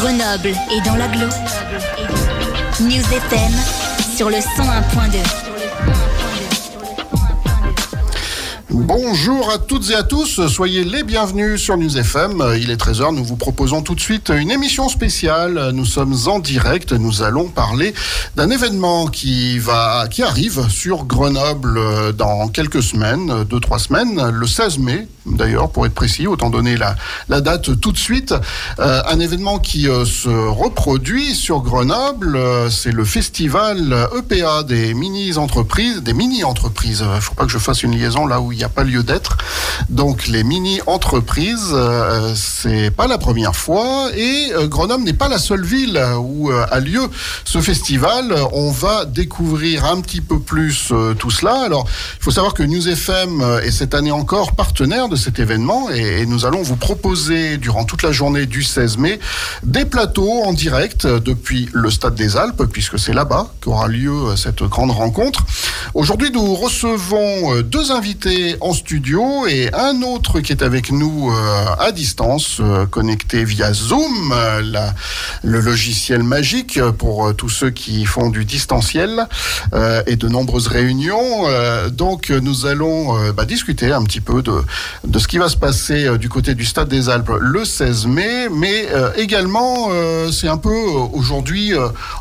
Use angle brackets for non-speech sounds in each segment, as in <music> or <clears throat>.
Grenoble et dans l'agglo. News FM sur le 101.2. Bonjour à toutes et à tous, soyez les bienvenus sur News FM. Il est 13h, nous vous proposons tout de suite une émission spéciale. Nous sommes en direct, nous allons parler d'un événement qui va qui arrive sur Grenoble dans quelques semaines, deux trois semaines, le 16 mai d'ailleurs pour être précis, autant donner la, la date tout de suite. Euh, un événement qui euh, se reproduit sur Grenoble, euh, c'est le festival EPA des mini entreprises, des mini entreprises. Faut pas que je fasse une liaison là où il n'y a pas lieu d'être. Donc les mini-entreprises, euh, c'est pas la première fois et euh, Grenoble n'est pas la seule ville où euh, a lieu ce festival. On va découvrir un petit peu plus tout cela. Alors, il faut savoir que News FM est cette année encore partenaire de cet événement et nous allons vous proposer durant toute la journée du 16 mai des plateaux en direct depuis le Stade des Alpes puisque c'est là-bas qu'aura lieu cette grande rencontre. Aujourd'hui, nous recevons deux invités en studio et un autre qui est avec nous euh, à distance, euh, connecté via Zoom, euh, le logiciel magique pour tous ceux qui font du distanciel et de nombreuses réunions. Donc nous allons bah, discuter un petit peu de, de ce qui va se passer du côté du Stade des Alpes le 16 mai, mais également c'est un peu aujourd'hui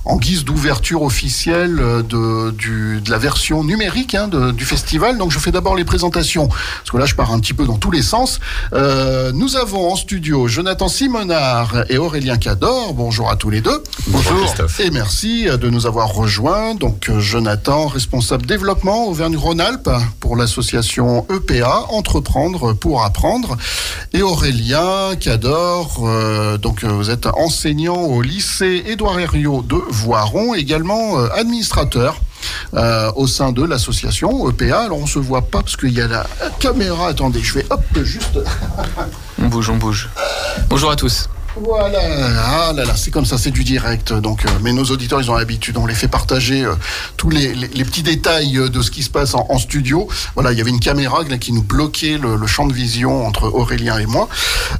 en guise d'ouverture officielle de, du, de la version numérique hein, du festival. Donc je fais d'abord les présentations, parce que là je pars un petit peu dans tous les sens. Euh, nous avons en studio Jonathan Simonard et Aurélien Cador. Bonjour à tous les deux. Bonjour, Christophe. Et merci de nous avoir rejoints. Donc euh, Jonathan, responsable développement Auvergne-Rhône-Alpes pour l'association EPA, Entreprendre pour apprendre. Et Aurélien Cador, euh, donc euh, vous êtes enseignant au lycée Édouard Herriot de Voiron, également euh, administrateur. Euh, au sein de l'association EPA. Alors on se voit pas parce qu'il y a la caméra. Attendez, je vais hop juste. On bouge, on bouge. Bonjour à tous. Voilà, ah là là, c'est comme ça, c'est du direct. Donc, euh, mais nos auditeurs, ils ont l'habitude, on les fait partager euh, tous les, les- les petits détails euh, de ce qui se passe en, en studio. Voilà, il y avait une caméra là, qui nous bloquait le, le champ de vision entre Aurélien et moi.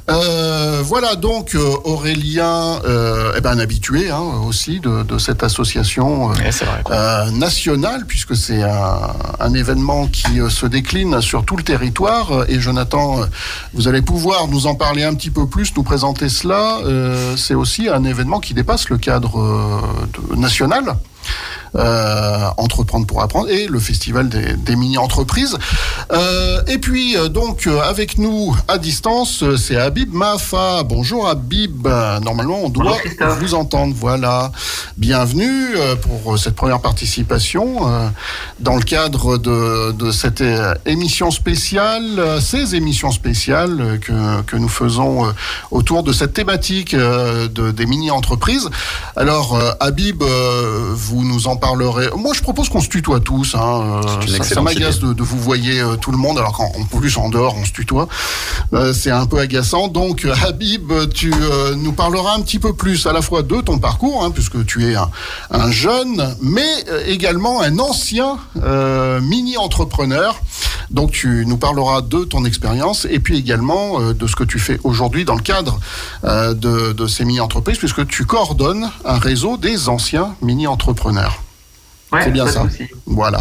Voilà, donc Aurélien, eh ben, un habitué hein, aussi de, de cette association. euh, Ouais, c'est vrai. quoi. euh, national, puisque c'est un, un événement qui se décline sur tout le territoire. Et Jonathan, vous allez pouvoir nous en parler un petit peu plus, nous présenter cela. Euh, c'est aussi un événement qui dépasse le cadre euh, national. Euh, entreprendre pour apprendre et le festival des, des mini-entreprises. Euh, et puis euh, donc avec nous à distance, c'est Habib Mafa. Bonjour Habib. Normalement on doit Bonjour, vous entendre. Voilà. Bienvenue pour cette première participation dans le cadre de, de cette émission spéciale, ces émissions spéciales que, que nous faisons autour de cette thématique de, des mini-entreprises. Alors, Habib, euh, vous nous en parlerez. Moi, je propose qu'on se tutoie tous. Hein, euh, ça ça m'agace de, de vous voyer euh, tout le monde, alors qu'en en plus, en dehors, on se tutoie. Euh, C'est un peu agaçant. Donc, Habib, tu nous parleras un petit peu plus à la fois de ton parcours, hein, puisque tu es un, un jeune, mais également un ancien mini-entrepreneur. Donc, tu nous parleras de ton expérience et puis également euh, de ce que tu fais aujourd'hui dans le cadre euh, de, de ces mini-entreprises, puisque tu coordonnes un réseau des anciens mini-entrepreneurs. Ouais, C'est bien ça. Voilà.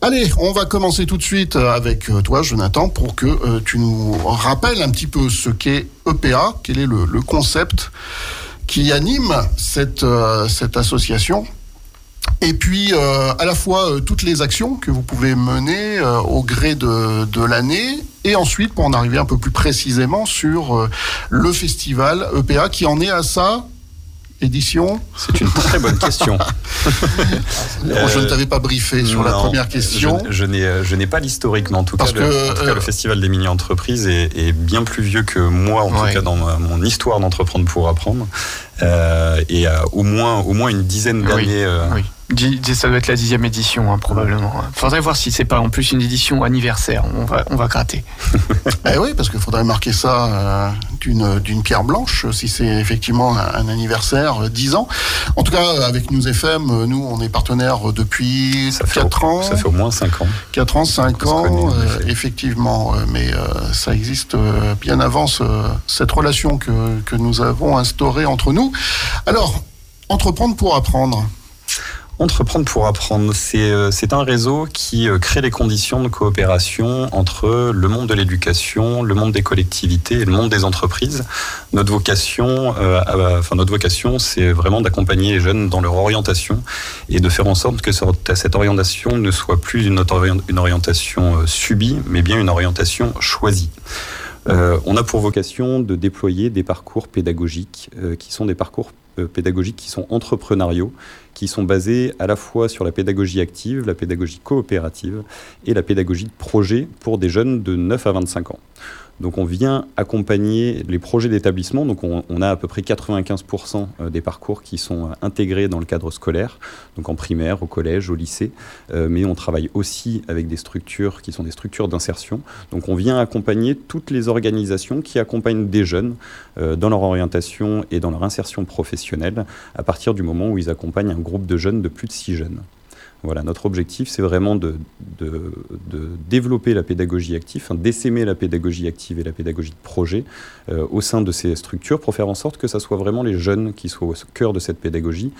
Allez, on va commencer tout de suite euh, avec euh, toi, Jonathan, pour que euh, tu nous rappelles un petit peu ce qu'est EPA, quel est le, le concept qui anime cette, euh, cette association. Et puis, euh, à la fois, euh, toutes les actions que vous pouvez mener euh, au gré de, de l'année, et ensuite, pour en arriver un peu plus précisément sur euh, le festival EPA, qui en est à sa édition. C'est une très bonne question. <laughs> Oh, je ne t'avais pas briefé sur la première question. Je, je n'ai, je n'ai pas l'historique, mais en tout Parce cas, le, que, en tout cas, euh, le festival des mini-entreprises est, est bien plus vieux que moi, en Ouais. tout cas dans ma- mon histoire d'entreprendre pour apprendre, euh, et a au moins, au moins une dizaine d'années. euh, Oui. Ça doit être la dixième édition, hein, probablement. Faudrait voir si c'est pas en plus une édition anniversaire. On va, on va gratter. <laughs> Eh oui, parce qu'il faudrait marquer ça. Euh, d'une d'une pierre blanche, si c'est effectivement un, anniversaire 10 ans. En tout cas, avec News FM, nous, on est partenaires depuis Ça fait 4 au- ans. Ça fait au moins 5 ans. 4 ans, 5 On se ans, connaît, euh, effectivement, euh, mais euh, ça existe euh, bien avant ce- cette relation que, que nous avons instaurée entre nous. Alors, entreprendre pour apprendre. Entreprendre pour apprendre, c'est euh, un réseau qui euh, crée les conditions de coopération entre le monde de l'éducation, le monde des collectivités et le monde des entreprises. Notre vocation, euh, enfin vocation, c'est vraiment d'accompagner les jeunes dans leur orientation et de faire en sorte que ce- cette orientation ne soit plus une, orient- une orientation subie, mais bien une orientation choisie. On a pour vocation de déployer des parcours pédagogiques qui sont des parcours pédagogiques qui sont entrepreneuriaux, qui sont basés à la fois sur la pédagogie active, la pédagogie coopérative et la pédagogie de projet pour des jeunes de 9 à 25 ans. Donc on vient accompagner les projets d'établissement. Donc on, a à peu près 95% des parcours qui sont euh, intégrés dans le cadre scolaire, donc en primaire, au collège, au lycée. Euh, mais on travaille aussi avec des structures qui sont des structures d'insertion. Donc on vient accompagner toutes les organisations qui accompagnent des jeunes euh, dans leur orientation et dans leur insertion professionnelle à partir du moment où ils accompagnent un groupe de jeunes de plus de 6 jeunes. Voilà, notre objectif, c'est vraiment de, développer la pédagogie active, enfin, d'essaimer la pédagogie active et la pédagogie de projet euh, au sein de ces structures pour faire en sorte que ça soit vraiment les jeunes qui soient au cœur de cette pédagogie.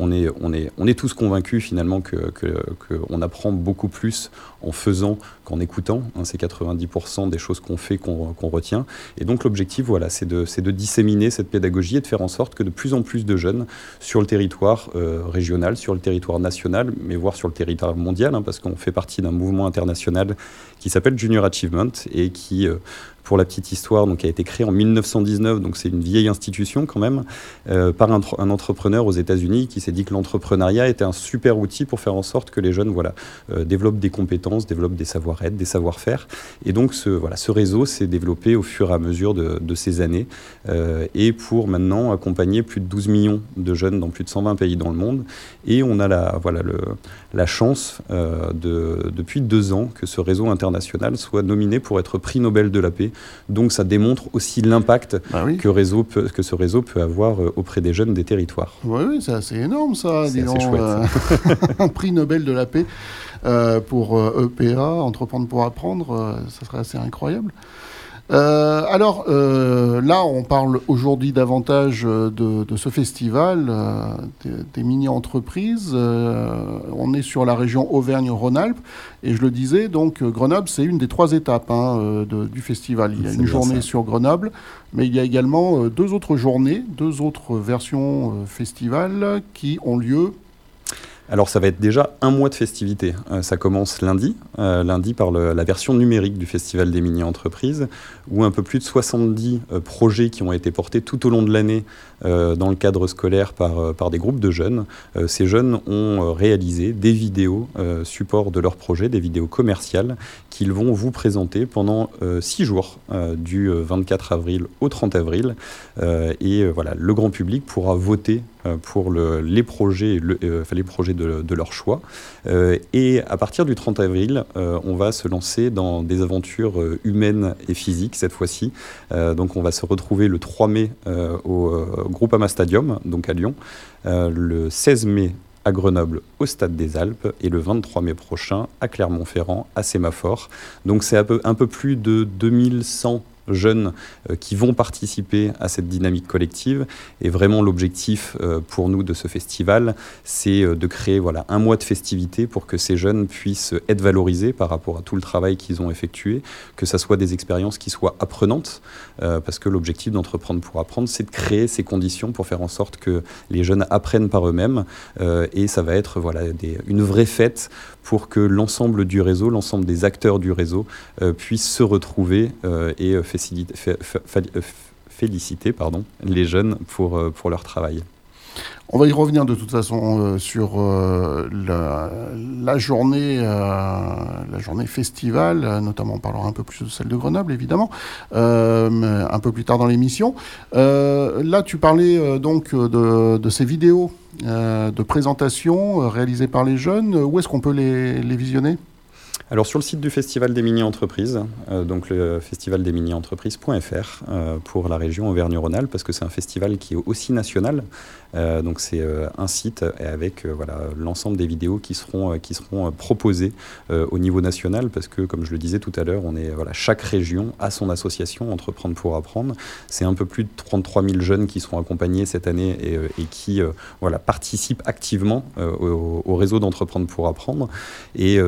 On est, on tous convaincus finalement qu'on que, apprend beaucoup plus en faisant qu'en écoutant. Hein, c'est 90% des choses qu'on fait qu'on retient. Et donc l'objectif, voilà, c'est de, de disséminer cette pédagogie et de faire en sorte que de plus en plus de jeunes sur le territoire euh, régional, sur le territoire national, mais voire sur le territoire mondial, hein, parce qu'on fait partie d'un mouvement international qui s'appelle Junior Achievement et qui, euh, pour la petite histoire, donc, a été créé en 1919, donc c'est une vieille institution quand même, euh, par un, entrepreneur aux États-Unis qui s'est dit que l'entrepreneuriat était un super outil pour faire en sorte que les jeunes voilà, euh, développent des compétences, développent des savoir-être, des savoir-faire. Et donc ce, voilà, ce réseau s'est développé au fur et à mesure de, ces années euh, et pour maintenant accompagner plus de 12 millions de jeunes dans plus de 120 pays dans le monde. Et on a la, voilà, la chance de, depuis deux ans que ce réseau international soit nominé pour être prix Nobel de la paix. Donc ça démontre aussi l'impact bah oui. que, réseau peut, que ce réseau peut avoir euh, auprès des jeunes des territoires. Oui, oui c'est assez énorme ça. C'est chouette. euh, un <laughs> prix Nobel de la paix euh, pour euh, EPA, Entreprendre pour apprendre, euh, ça serait assez incroyable. Euh, alors euh, là, on parle aujourd'hui davantage de, de, ce festival, euh, des, des mini-entreprises. Euh, on est sur la région Auvergne-Rhône-Alpes et je le disais, donc Grenoble, c'est une des trois étapes hein, euh, de, du festival. Il y a une journée ça. sur Grenoble, mais il y a également euh, deux autres journées, deux autres versions euh, festival qui ont lieu alors ça va être déjà un mois de festivité. Euh, ça commence lundi, euh, lundi par la version numérique du Festival des mini-entreprises, où un peu plus de 70 euh, projets qui ont été portés tout au long de l'année dans le cadre scolaire par, par des groupes de jeunes. Euh, ces jeunes ont réalisé des vidéos euh, support de leurs projets, des vidéos commerciales, qu'ils vont vous présenter pendant euh, six jours, euh, du 24 avril au 30 avril. Euh, et voilà, le grand public pourra voter euh, pour le, les projets, le, euh, les projets de, leur choix. Euh, et à partir du 30 avril, euh, on va se lancer dans des aventures euh, humaines et physiques cette fois-ci. Euh, donc on va se retrouver le 3 mai euh, au Groupama Stadium, donc à Lyon, euh, le 16 mai à Grenoble au Stade des Alpes et le 23 mai prochain à Clermont-Ferrand à Sémaphore. Donc c'est un peu, un peu plus de 2100 jeunes euh, qui vont participer à cette dynamique collective. Et vraiment, l'objectif euh, pour nous de ce festival, c'est euh, de créer voilà, un mois de festivité pour que ces jeunes puissent être valorisés par rapport à tout le travail qu'ils ont effectué, que ça soit des expériences qui soient apprenantes, parce que l'objectif d'entreprendre pour apprendre, c'est de créer ces conditions pour faire en sorte que les jeunes apprennent par eux-mêmes. et ça va être voilà, une vraie fête pour que l'ensemble du réseau, l'ensemble des acteurs du réseau euh, puissent se retrouver et faciliter, féliciter pardon, les jeunes pour, euh, pour leur travail. On va y revenir de toute façon euh, sur euh, la, journée, euh, la journée festival, notamment on parlera un peu plus de celle de Grenoble évidemment, euh, un peu plus tard dans l'émission. Euh, là, tu parlais donc de, de, ces vidéos euh, de présentation réalisées par les jeunes. Où est-ce qu'on peut les, les visionner? Alors sur le site du Festival des mini-entreprises, euh, donc le festival des mini-entreprises.fr euh, pour la région Auvergne-Rhône-Alpes, parce que c'est un festival qui est aussi national. Euh, donc c'est un site avec voilà l'ensemble des vidéos qui seront qui seront proposées au niveau national, parce que comme je le disais tout à l'heure, on est voilà chaque région a son association Entreprendre pour apprendre. C'est un peu plus de 33 000 jeunes qui seront accompagnés cette année et, qui voilà participent activement au, au, réseau d'Entreprendre pour apprendre et,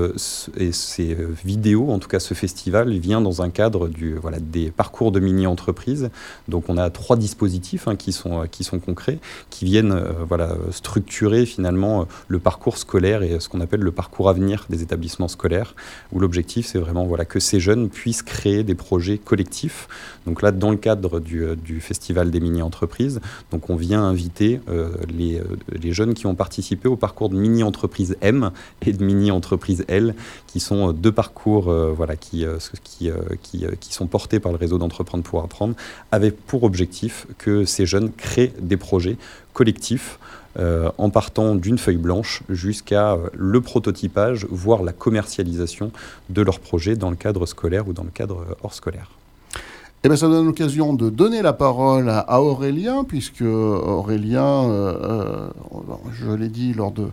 et ces euh, vidéos, en tout cas ce festival, vient dans un cadre des parcours de mini-entreprises. Donc on a trois dispositifs hein, qui, sont, euh, qui sont concrets, qui viennent euh, structurer finalement le parcours scolaire et ce qu'on appelle le parcours à venir des établissements scolaires, où l'objectif c'est vraiment que ces jeunes puissent créer des projets collectifs. Donc là, dans le cadre du, festival des mini-entreprises, on vient inviter les, les jeunes qui ont participé au parcours de mini-entreprise M et de mini-entreprise L, qui sont euh, deux parcours euh, voilà, qui, euh, qui, sont portés par le réseau d'entreprendre pour apprendre, avec pour objectif que ces jeunes créent des projets collectifs en partant d'une feuille blanche jusqu'à le prototypage, voire la commercialisation de leur projet dans le cadre scolaire ou dans le cadre hors scolaire. Eh bien, ça donne l'occasion de donner la parole à, Aurélien, puisque Aurélien, je l'ai dit lors de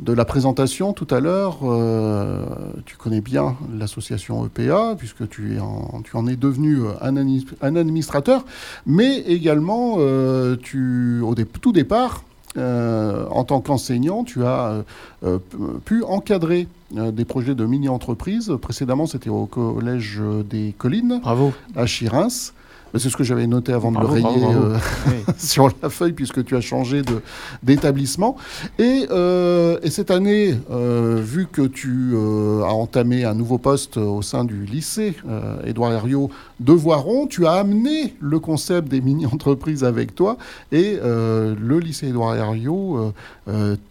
de la présentation tout à l'heure, euh, tu connais bien l'association EPA, puisque tu, en, tu en es devenu un, un administrateur, mais également, euh, tu, au tout départ, euh, en tant qu'enseignant, tu as pu encadrer des projets de mini-entreprises. Précédemment, c'était au Collège des Collines, Bravo. à Chirins. C'est ce que j'avais noté avant de le rayer euh, <laughs> sur la feuille, puisque tu as changé d'établissement. Et, euh, et, cette année, euh, vu que tu as entamé un nouveau poste au sein du lycée Édouard Herriot de Voiron, tu as amené le concept des mini-entreprises avec toi. Et le lycée Édouard Herriot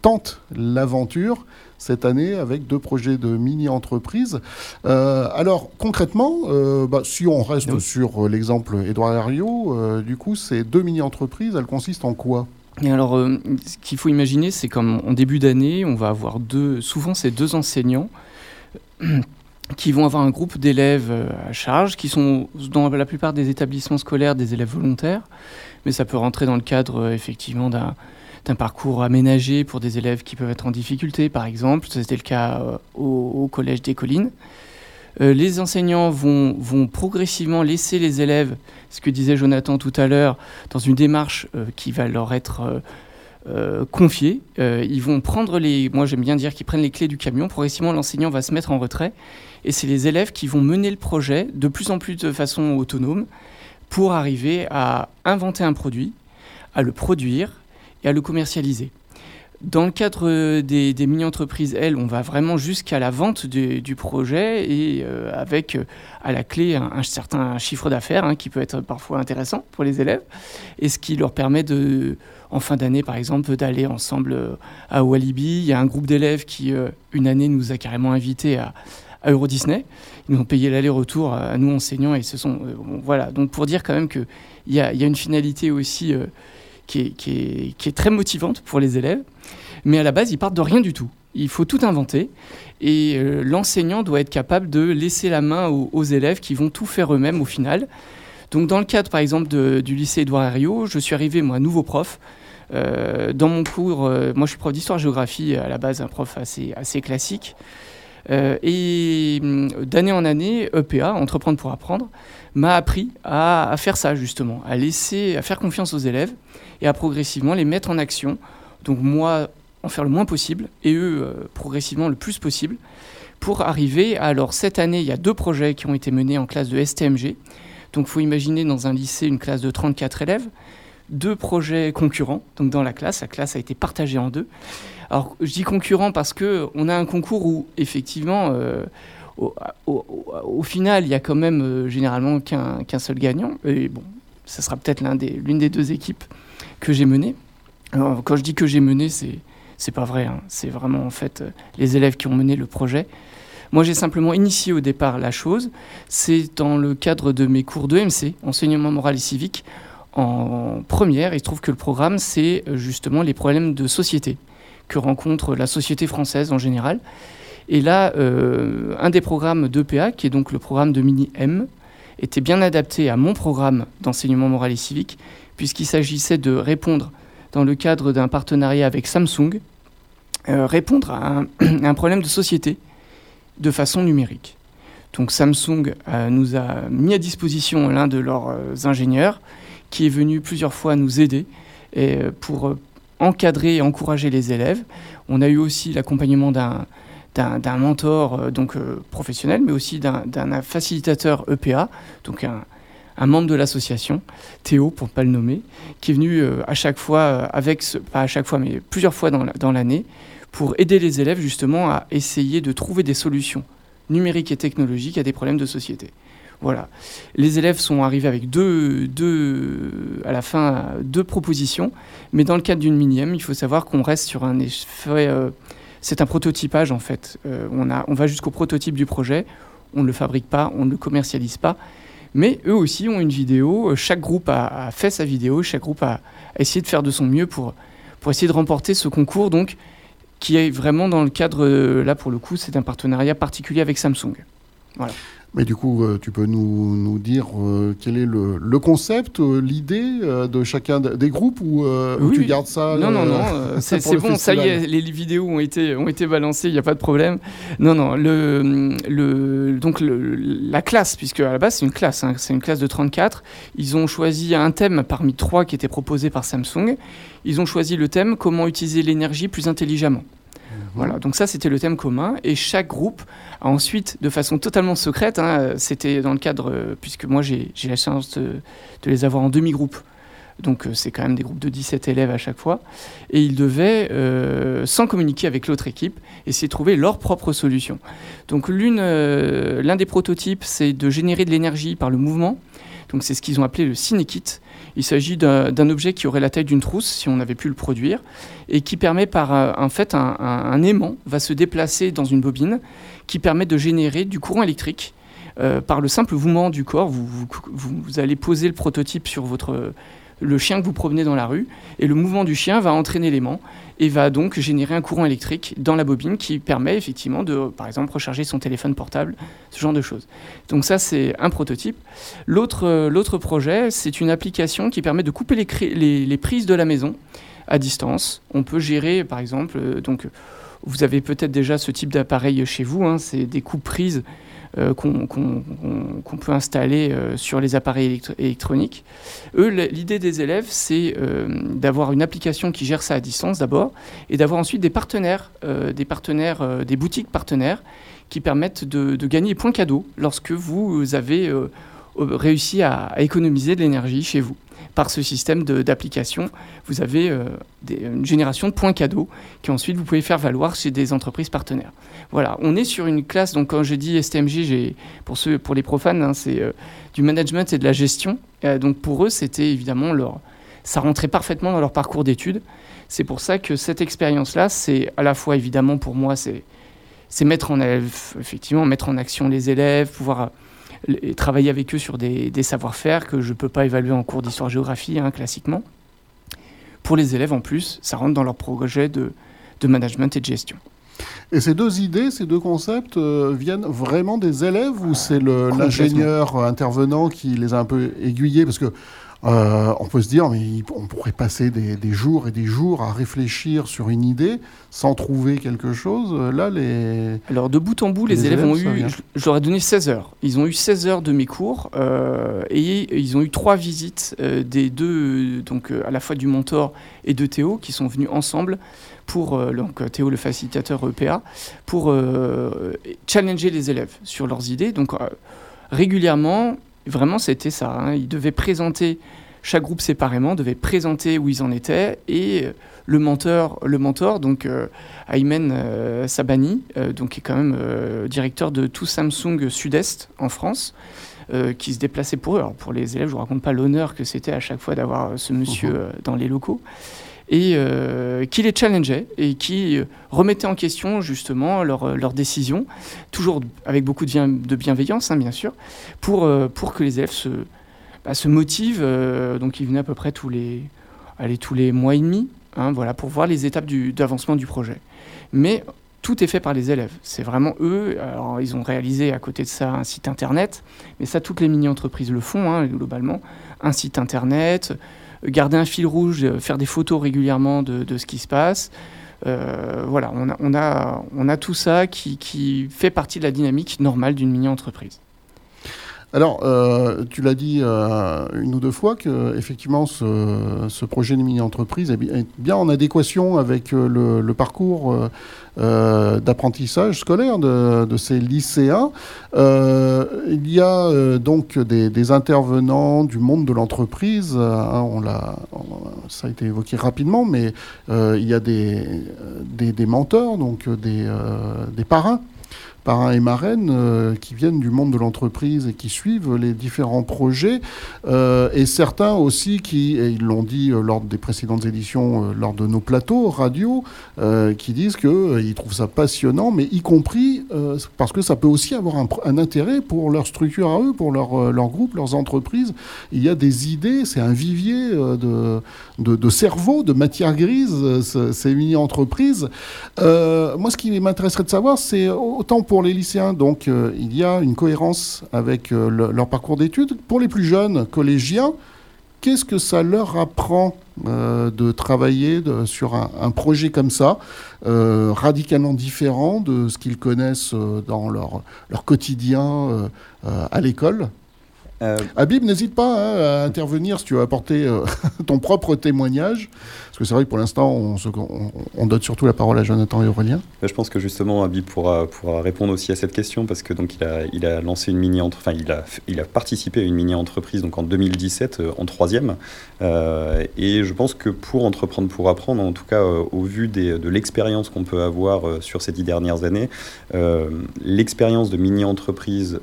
tente l'aventure cette année avec deux projets de mini-entreprises. Euh, alors concrètement, euh, bah, si on reste sur euh, l'exemple Édouard Herriot, du coup, ces deux mini-entreprises, elles consistent en quoi? Et alors, ce qu'il faut imaginer, c'est comme en début d'année, on va avoir deux, souvent ces deux enseignants <clears throat> qui vont avoir un groupe d'élèves à charge, qui sont dans la plupart des établissements scolaires des élèves volontaires, mais ça peut rentrer dans le cadre effectivement d'un d'un parcours aménagé pour des élèves qui peuvent être en difficulté, par exemple. C'était le cas euh, au, Collège des Collines. Euh, les enseignants vont, progressivement laisser les élèves, ce que disait Jonathan tout à l'heure, dans une démarche euh, qui va leur être confiée. ils vont prendre les, moi j'aime bien dire qu'ils prennent les clés du camion. Progressivement, l'enseignant va se mettre en retrait, et c'est les élèves qui vont mener le projet de plus en plus de façon autonome pour arriver à inventer un produit, à le produire, et à le commercialiser. Dans le cadre des, mini-entreprises, elles, on va vraiment jusqu'à la vente du, projet et euh, avec euh, à la clé un, certain chiffre d'affaires hein, qui peut être parfois intéressant pour les élèves et ce qui leur permet de, en fin d'année par exemple, d'aller ensemble euh, à Walibi. Il y a un groupe d'élèves qui, une année, nous a carrément invités à, Euro Disney. Ils nous ont payé l'aller-retour à nous enseignants et ce sont. voilà, donc pour dire quand même qu'il y, y a, une finalité aussi qui est, très motivante pour les élèves. Mais à la base, ils partent de rien du tout. Il faut tout inventer. Et euh, l'enseignant doit être capable de laisser la main aux, élèves qui vont tout faire eux-mêmes au final. Donc dans le cadre, par exemple, du lycée Édouard Herriot, je suis arrivé, moi, nouveau prof. Euh, dans mon cours, euh, moi je suis prof d'histoire-géographie, à la base un prof assez, classique. et hum, d'année en année, EPA, Entreprendre pour apprendre, m'a appris à, à, faire ça justement, à laisser, à faire confiance aux élèves et à progressivement les mettre en action. Donc moi, en faire le moins possible et eux, euh, progressivement le plus possible pour arriver à, alors cette année, il y a deux projets qui ont été menés en classe de STMG. Donc il faut imaginer dans un lycée une classe de 34 élèves, deux projets concurrents donc dans la classe, la classe a été partagée en deux. Alors je dis concurrents parce que on a un concours où effectivement euh, au, final, il y a quand même euh, généralement qu'un seul gagnant. Et bon, ça sera peut-être l'une des, deux équipes que j'ai mené. Alors, quand je dis que j'ai mené, c'est c'est pas vrai. Hein. C'est vraiment en fait euh, les élèves qui ont mené le projet. Moi, j'ai simplement initié au départ la chose. C'est dans le cadre de mes cours de MC, enseignement moral et civique, en première. Il se trouve que le programme, c'est euh, justement les problèmes de société que rencontre la société française en général. Et là, un des programmes d'EPA, qui est donc le programme de Mini-M, était bien adapté à mon programme d'enseignement moral et civique, puisqu'il s'agissait de répondre, dans le cadre d'un partenariat avec Samsung, répondre à <clears throat> un problème de société de façon numérique. Donc Samsung euh, nous a mis à disposition l'un de leurs euh, ingénieurs qui est venu plusieurs fois nous aider euh, pour encadrer et encourager les élèves. On a eu aussi l'accompagnement d'un d'un mentor donc professionnel, mais aussi d'un facilitateur EPA, donc un, un membre de l'association, Théo pour ne pas le nommer, qui est venu à chaque fois, avec pas à chaque fois, mais plusieurs fois dans l'année, pour aider les élèves justement à essayer de trouver des solutions numérique et technologique à des problèmes de société. Voilà. Les élèves sont arrivés avec deux, deux, à la fin, deux propositions, mais dans le cadre d'une minième, il faut savoir qu'on reste sur un effet. Euh, c'est un prototypage en fait. Euh, on, a, on va jusqu'au prototype du projet, on ne le fabrique pas, on ne le commercialise pas, mais eux aussi ont une vidéo. Chaque groupe a, fait sa vidéo, chaque groupe a, a, essayé de faire de son mieux pour, pour essayer de remporter ce concours. Donc, qui est vraiment dans le cadre, euh, là pour le coup, c'est un partenariat particulier avec Samsung. Voilà. Mais du coup, euh, tu peux nous, nous dire euh, quel est le, le concept, l'idée de chacun des groupes ou, tu gardes ça Non, non, non, <laughs> c'est bon, ça y est, les vidéos ont été, ont été balancées, il n'y a pas de problème. Non, non, le, le, donc le, la classe, puisque à la base c'est une classe, hein, c'est une classe de 34, ils ont choisi un thème parmi trois qui était proposé par Samsung ils ont choisi le thème comment utiliser l'énergie plus intelligemment. Voilà, donc ça c'était le thème commun et chaque groupe a ensuite, de façon totalement secrète, hein, c'était dans le cadre, euh, puisque moi j'ai la chance de, les avoir en demi-groupe, donc euh, c'est quand même des groupes de 17 élèves à chaque fois, et ils devaient, euh, sans communiquer avec l'autre équipe, essayer de trouver leur propre solution. Donc l'un des prototypes c'est de générer de l'énergie par le mouvement, donc c'est ce qu'ils ont appelé le Cinekit. Il s'agit d'un objet qui aurait la taille d'une trousse si on avait pu le produire et qui permet par euh, en fait un, aimant va se déplacer dans une bobine qui permet de générer du courant électrique euh, par le simple mouvement du corps. Vous, vous, allez poser le prototype sur votre le chien que vous promenez dans la rue et le mouvement du chien va entraîner l'aimant et va donc générer un courant électrique dans la bobine qui permet effectivement de, par exemple, recharger son téléphone portable, ce genre de choses. Donc ça, c'est un prototype. L'autre, euh, projet, c'est une application qui permet de couper les, les, prises de la maison à distance. On peut gérer, par exemple, euh, donc vous avez peut-être déjà ce type d'appareil chez vous, hein, c'est des coupes prises euh, qu'on peut installer euh, sur les appareils électroniques. Eux, l'idée des élèves, c'est euh, d'avoir une application qui gère ça à distance d'abord, et d'avoir ensuite des partenaires, des partenaires, des boutiques partenaires qui permettent de, gagner points cadeaux lorsque vous avez réussi à économiser de l'énergie chez vous par ce système d'application, vous avez euh, une génération de points cadeaux qui ensuite vous pouvez faire valoir chez des entreprises partenaires. Voilà, on est sur une classe, donc quand je dis STMG, pour, ceux, pour les profanes, hein, c'est euh, du management et de la gestion. Euh, donc pour eux, c'était évidemment leur... Ça rentrait parfaitement dans leur parcours d'études. C'est pour ça que cette expérience-là, c'est à la fois évidemment pour moi, c'est c'est mettre en effectivement mettre en action les élèves, pouvoir et travailler avec eux sur des, savoir-faire que je ne peux pas évaluer en cours d'histoire-géographie, hein, classiquement. Pour les élèves, en plus, ça rentre dans leur projet de, management et de gestion. Et ces deux idées, ces deux concepts euh, viennent vraiment des élèves ou c'est l'ingénieur intervenant qui les a un peu aiguillés? Parce que euh, on peut se dire, mais on pourrait passer des, jours et des jours à réfléchir sur une idée sans trouver quelque chose. Là, les. Alors, de bout en bout, les, élèves, ont eu. Je, leur ai donné 16 heures. Ils ont eu 16 heures de mes cours euh, et ils ont eu trois visites euh, des deux, donc à la fois du mentor et de Théo, qui sont venus ensemble pour, donc Théo, le facilitateur EPA, pour challenger les élèves sur leurs idées. Donc, régulièrement, Vraiment, c'était ça. Hein. Ils devaient présenter, chaque groupe séparément, devait présenter où ils en étaient. Et euh, le mentor, le mentor donc euh, Aymen euh, Sabani, donc, qui est quand même directeur de tout Samsung Sud-Est en France, qui se déplaçait pour eux. Alors, pour les élèves, je ne vous raconte pas l'honneur que c'était à chaque fois d'avoir ce monsieur dans les locaux et euh, qui les challengeait et qui remettait en question justement leurs leur décisions, toujours avec beaucoup de, bienveillance hein, bien sûr, pour, euh, pour que les élèves se, bah, se motivent. Euh, donc ils venaient à peu près tous les, tous les mois et demi, hein, voilà, pour voir les étapes d'avancement du, projet. Mais tout est fait par les élèves. C'est vraiment eux. Alors, ils ont réalisé à côté de ça un site internet, mais ça, toutes les mini-entreprises le font, hein, globalement. Un site internet, garder un fil rouge, faire des photos régulièrement de, ce qui se passe. voilà, on a, on, a, on a tout ça qui, qui fait partie de la dynamique normale d'une mini-entreprise. Alors, euh, tu l'as dit euh, une ou deux fois que effectivement ce, projet de mini-entreprise est bien en adéquation avec euh, le, parcours d'apprentissage scolaire de, ces lycéens. il y a donc des, intervenants du monde de l'entreprise. Hein, on l'a, ça a été évoqué rapidement, mais il y a des, des, menteurs, donc des, des parrains parrains et marraines euh, qui viennent du monde de l'entreprise et qui suivent les différents projets, euh, et certains aussi qui, et ils l'ont dit euh, lors des précédentes éditions, lors de nos plateaux radio, qui disent qu'ils trouvent ça passionnant, mais y compris parce que ça peut aussi avoir un, intérêt pour leur structure à eux, pour leur, leur groupe, leurs entreprises. Il y a des idées, c'est un vivier de, de, de, cerveau, de matière grise, ces mini-entreprises. moi, ce qui m'intéresserait de savoir, c'est autant pour les lycéens, donc euh, il y a une cohérence avec euh, leur parcours d'études. Pour les plus jeunes collégiens, qu'est-ce que ça leur apprend euh, de travailler sur un, projet comme ça, radicalement différent de ce qu'ils connaissent dans leur, leur quotidien à l'école? Habib, n'hésite pas hein, à intervenir si tu veux apporter <laughs> ton propre témoignage. C'est vrai que pour l'instant, on, on, donne surtout la parole à Jonathan et Aurélien. Je pense que justement, Habib pourra, répondre aussi à cette question parce que donc il a, lancé une mini il a, participé à une mini entreprise donc en 2017 euh, en troisième. Euh, et je pense que pour entreprendre pour apprendre, en tout cas euh, au vu de l'expérience qu'on peut avoir sur ces dix dernières années, l'expérience de mini entreprise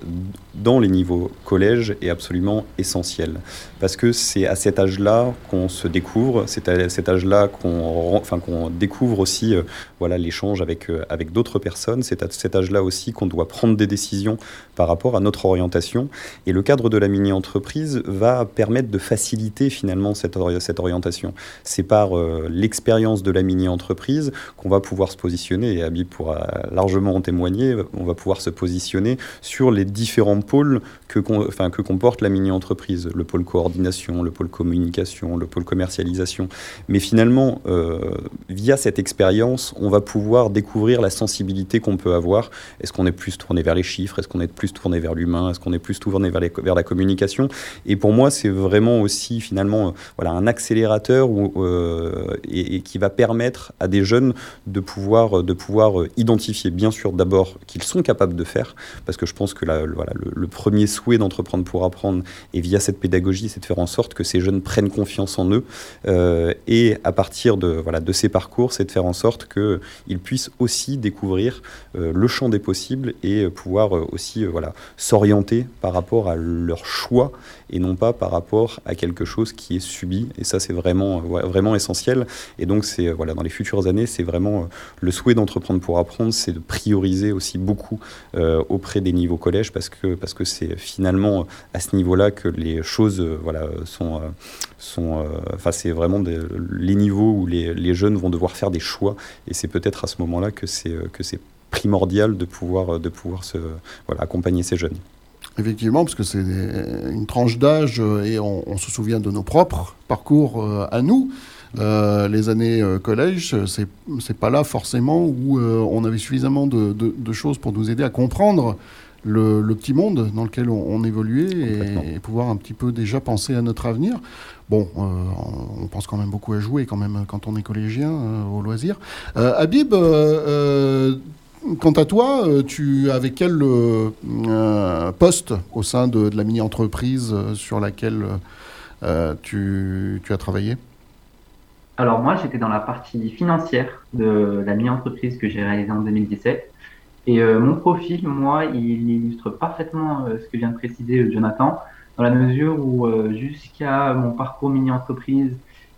dans les niveaux collège est absolument essentielle parce que c'est à cet âge-là qu'on se découvre, c'est à cet âge là qu'on découvre aussi euh, voilà l'échange avec, euh, avec d'autres personnes. C'est à cet âge-là aussi qu'on doit prendre des décisions par rapport à notre orientation. Et le cadre de la mini-entreprise va permettre de faciliter finalement cette, cette orientation. C'est par euh, l'expérience de la mini-entreprise qu'on va pouvoir se positionner, et Abib pourra largement en témoigner, on va pouvoir se positionner sur les différents pôles que, que comporte la mini-entreprise. Le pôle coordination, le pôle communication, le pôle commercialisation. Mais finalement, euh, via cette expérience, on va pouvoir découvrir la sensibilité qu'on peut avoir. Est-ce qu'on est plus tourné vers les chiffres? Est-ce qu'on est plus tourné vers l'humain? Est-ce qu'on est plus tourné vers, la communication? Et pour moi, c'est vraiment aussi finalement euh, voilà, un accélérateur où, euh, et, qui va permettre à des jeunes de pouvoir, de pouvoir identifier, bien sûr, d'abord qu'ils sont capables de faire, parce que je pense que voilà, le, premier souhait d'entreprendre pour apprendre, et via cette pédagogie, de faire en sorte que ces jeunes prennent confiance en eux et à partir de, ces parcours, c'est de faire en sorte qu'ils puissent aussi découvrir euh, le champ des possibles et euh, pouvoir euh, aussi voilà, s'orienter par rapport à leur choix et non pas par rapport à quelque chose qui est subi. Et ça, c'est vraiment, vraiment essentiel. Et donc, c'est voilà, dans les futures années, c'est vraiment le souhait d'entreprendre pour apprendre, c'est de prioriser aussi beaucoup auprès des niveaux collège parce que parce que c'est finalement à ce niveau-là que les choses voilà sont sont enfin c'est vraiment les niveaux où les, les, jeunes vont devoir faire des choix. Et c'est peut-être à ce moment-là que c'est que c'est primordial de pouvoir de pouvoir se voilà accompagner ces jeunes. Effectivement, parce que c'est une tranche d'âge euh, et on, se souvient de nos propres parcours euh, à nous. Euh, les années collège, c'est, c'est pas là forcément où on avait suffisamment de, de, choses pour nous aider à comprendre le, le petit monde dans lequel on, évoluait et, et, pouvoir un petit peu déjà penser à notre avenir. Bon, on pense quand même beaucoup à jouer quand même quand on est collégien au loisir. Habib, Quant à toi, euh, tu avais quel euh, poste au sein de, la mini-entreprise euh, sur laquelle tu, as travaillé? Alors moi, j'étais dans la partie financière de la mini-entreprise que j'ai réalisée en 2017. Et mon profil, moi, il illustre parfaitement ce que vient de préciser Jonathan, dans la mesure où jusqu'à mon parcours mini-entreprise,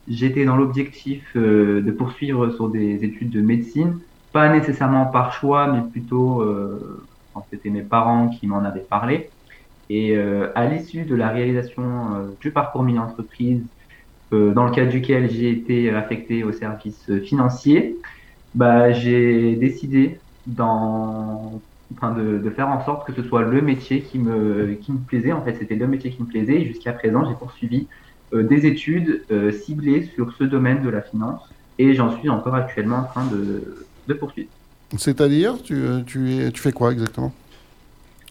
j'étais dans l'objectif de poursuivre sur des études de médecine pas nécessairement par choix, mais plutôt, euh, c'était mes parents qui m'en avaient parlé. Et euh, à l'issue de la réalisation euh, du parcours mini-entreprise, euh, dans le cadre duquel j'ai été affecté au service financier, bah, j'ai décidé enfin de, de, faire en sorte que ce soit le métier qui me, qui me plaisait. En fait, c'était le métier qui me plaisait. Jusqu'à présent, j'ai poursuivi euh, des études ciblées sur ce domaine de la finance. Et j'en suis encore actuellement en train de, de poursuivre. C'est-à-dire, tu, tu, es, tu fais quoi exactement?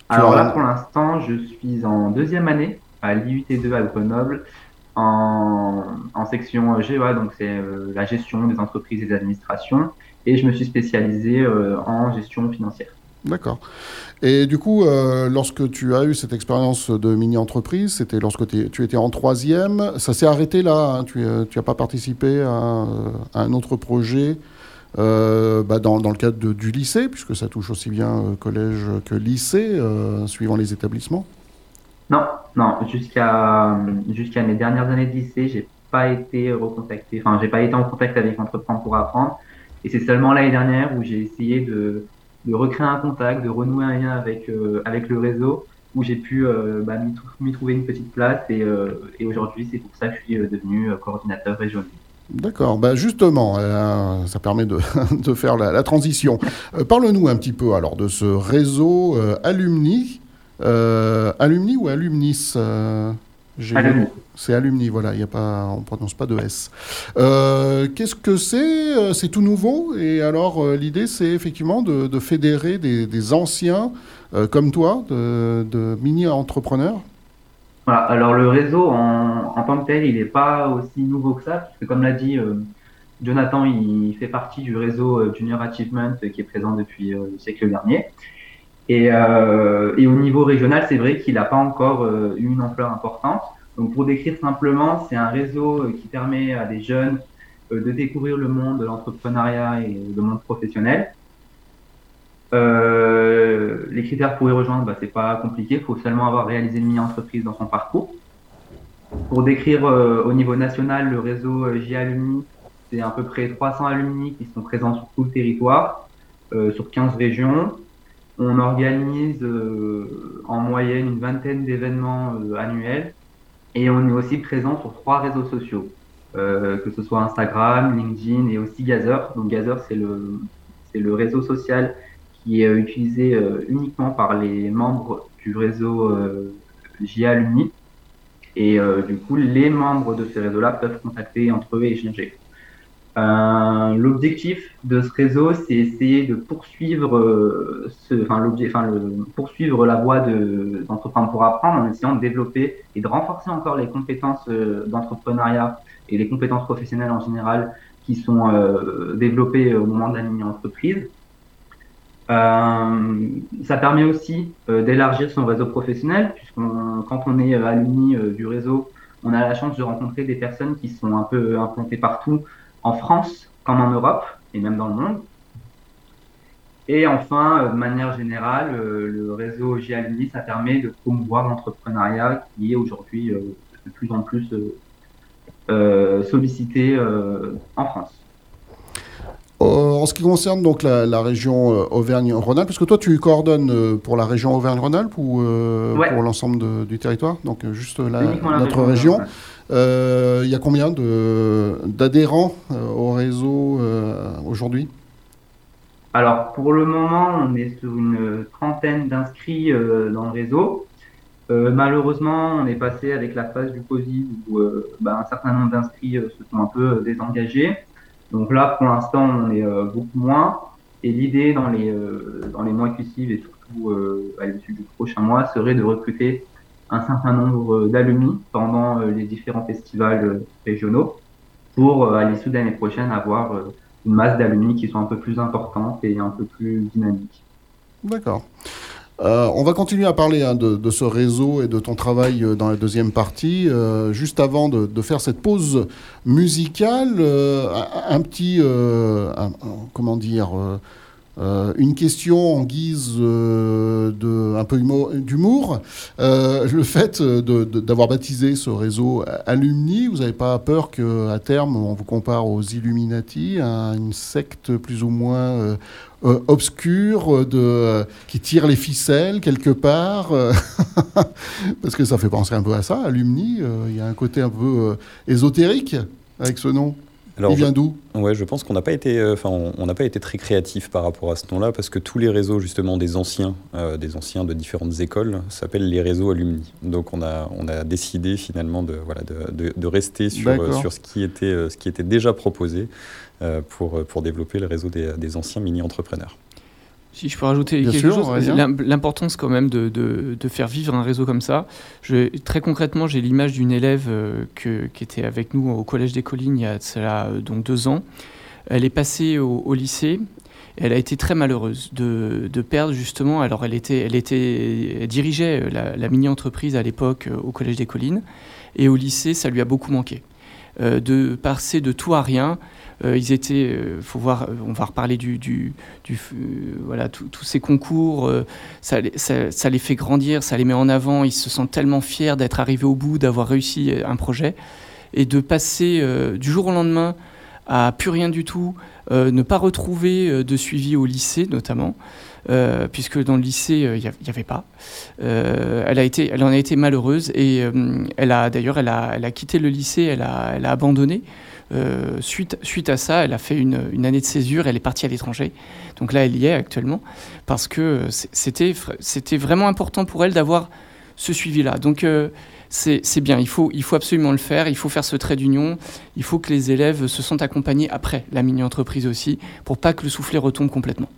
Alors là, pour l'instant, je suis en deuxième année à l'IUT2 à Grenoble en, en section GEA, donc c'est euh, la gestion des entreprises et des administrations, et je me suis spécialisé en gestion financière. D'accord. Et du coup, euh, lorsque tu as eu cette expérience de mini-entreprise, c'était lorsque tu étais en troisième, ça s'est arrêté là, hein. tu n'as pas participé à, un autre projet? Euh, bah dans, le cadre du lycée, puisque ça touche aussi bien euh, collège que lycée, euh, suivant les établissements Non, non, jusqu'à jusqu'à mes dernières années de lycée, j'ai pas été recontacté, enfin, j'ai pas été en contact avec Entreprendre pour apprendre, et c'est seulement l'année dernière où j'ai essayé de recréer un contact, de renouer un lien avec, avec le réseau, où j'ai pu bah, m'y trouver une petite place. Et aujourd'hui, c'est pour ça que je suis devenu coordinateur régional. D'accord, bah justement, ça permet de, <laughs> de faire la, la transition. Parle-nous un petit peu alors de ce réseau Alumni. alumni ou Alumnis Alumni. C'est alumni, voilà, y a pas, on ne prononce pas de S. Euh, qu'est-ce que c'est euh, C'est tout nouveau? Et alors, euh, l'idée, c'est effectivement de, fédérer des, anciens comme toi, de, mini-entrepreneurs? Voilà, alors le réseau en, tant que tel, il n'est pas aussi nouveau que ça, parce que comme l'a dit Jonathan, il fait partie du réseau Junior Achievement qui est présent depuis le siècle dernier. Et, au niveau régional, c'est vrai qu'il n'a pas encore eu une ampleur importante. Donc pour décrire simplement, c'est un réseau euh, qui permet à des jeunes euh, de découvrir le monde de l'entrepreneuriat et le monde professionnel. Euh, les critères pour y rejoindre, bah, c'est pas compliqué, il faut seulement avoir réalisé une mini-entreprise dans son parcours. Pour décrire au niveau national, le réseau J-Alumni, c'est à peu près 300 alumni qui sont présents sur tout le territoire, sur 15 régions. On organise en moyenne une vingtaine d'événements annuels et on est aussi présent sur trois réseaux sociaux, euh, que ce soit Instagram, LinkedIn et aussi Gazer. Donc Gazer, c'est le, c'est le réseau social qui est utilisé euh, uniquement par les membres du réseau euh, JA Alumni. Et euh, du coup, les membres de ces réseaux-là peuvent contacter entre eux et échanger. L'objectif de ce réseau, c'est essayer de poursuivre, le, poursuivre la voie d'entreprendre pour apprendre en essayant de développer et de renforcer encore les compétences d'entrepreneuriat et les compétences professionnelles en général qui sont développées au moment de la mini-entreprise. Ça permet aussi d'élargir son réseau professionnel, puisque quand on est alumni du réseau, on a la chance de rencontrer des personnes qui sont un peu implantées partout, en France comme en Europe et même dans le monde. Et enfin, euh, de manière générale, euh, le réseau GIALUNI, ça permet de promouvoir l'entrepreneuriat qui est aujourd'hui euh, de plus en plus sollicité en France. En ce qui concerne donc la, région Auvergne-Rhône-Alpes, parce que toi tu coordonnes pour la région Auvergne-Rhône-Alpes ou pour l'ensemble du territoire, donc juste la, notre région. Euh, il y a combien d'adhérents euh, au réseau euh, aujourd'hui? Alors, pour le moment, on est sur une trentaine d'inscrits dans le réseau. malheureusement, on est passé avec la phase du Covid où bah, un certain nombre d'inscrits se sont un peu désengagés. Donc là, pour l'instant, on est beaucoup moins. Et l'idée dans les dans les mois qui suivent et surtout à l'issue du prochain mois serait de recruter un certain nombre d'alumni pendant euh, les différents festivals euh, régionaux pour, euh, à l'issue de l'année prochaine, avoir une masse d'alumni qui sont un peu plus importante et un peu plus dynamique. D'accord. On va continuer à parler hein, de, ce réseau et de ton travail dans la deuxième partie. juste avant de, faire cette pause musicale, un, petit, comment dire, euh, une question en guise euh, de un peu d'humour. Euh, le fait d'avoir baptisé ce réseau Alumni, vous n'avez pas peur qu'à terme on vous compare aux Illuminati, à une secte plus ou moins obscure qui tire les ficelles quelque part <laughs> Parce que ça fait penser un peu à ça, Alumni. Il y a un côté un peu ésotérique avec ce nom. Il vient d'où? Ouais, je pense qu'on n'a pas été, euh, on n'a pas été très créatif par rapport à ce nom-là, parce que tous les réseaux justement des anciens, euh, des anciens de différentes écoles, s'appellent les réseaux alumni. Donc on a, on a décidé finalement de, voilà, de, de, rester sur, sur ce qui était, ce qui était déjà proposé pour, pour développer le réseau des, des anciens mini-entrepreneurs. Si je peux rajouter quelque chose, l'importance quand même de, de, faire vivre un réseau comme ça. Je, très concrètement, j'ai l'image d'une élève euh, que, qui était avec nous au Collège des Collines il y a cela, euh, donc deux ans. Elle est passée au, lycée. Elle a été très malheureuse de, de, perdre justement. Alors elle était, elle était, dirigeait euh, la, mini-entreprise à l'époque au Collège des Collines. Et au lycée, ça lui a beaucoup manqué. de passer de tout à rien, ils étaient, euh, faut voir, euh, on va reparler du, voilà, tous ces concours, ça, les fait grandir, ça les met en avant. Ils se sentent tellement fiers d'être arrivés au bout, d'avoir réussi un projet, et de passer du jour au lendemain à plus rien du tout, ne pas retrouver de suivi au lycée notamment. puisque dans le lycée, il n'y avait pas. elle, a été, elle en a été malheureuse et elle a d'ailleurs, elle a, elle a, quitté le lycée, elle a, elle a abandonné euh, suite, suite à ça, elle a fait une, année de césure, elle est partie à l'étranger. Donc là, elle y est actuellement, parce que c'était, c'était vraiment important pour elle d'avoir ce suivi-là. Donc euh, c'est, bien, il faut, il faut absolument le faire, il faut faire ce trait d'union, il faut que les élèves se sentent accompagnés après la mini-entreprise aussi, pour pas que le soufflet retombe complètement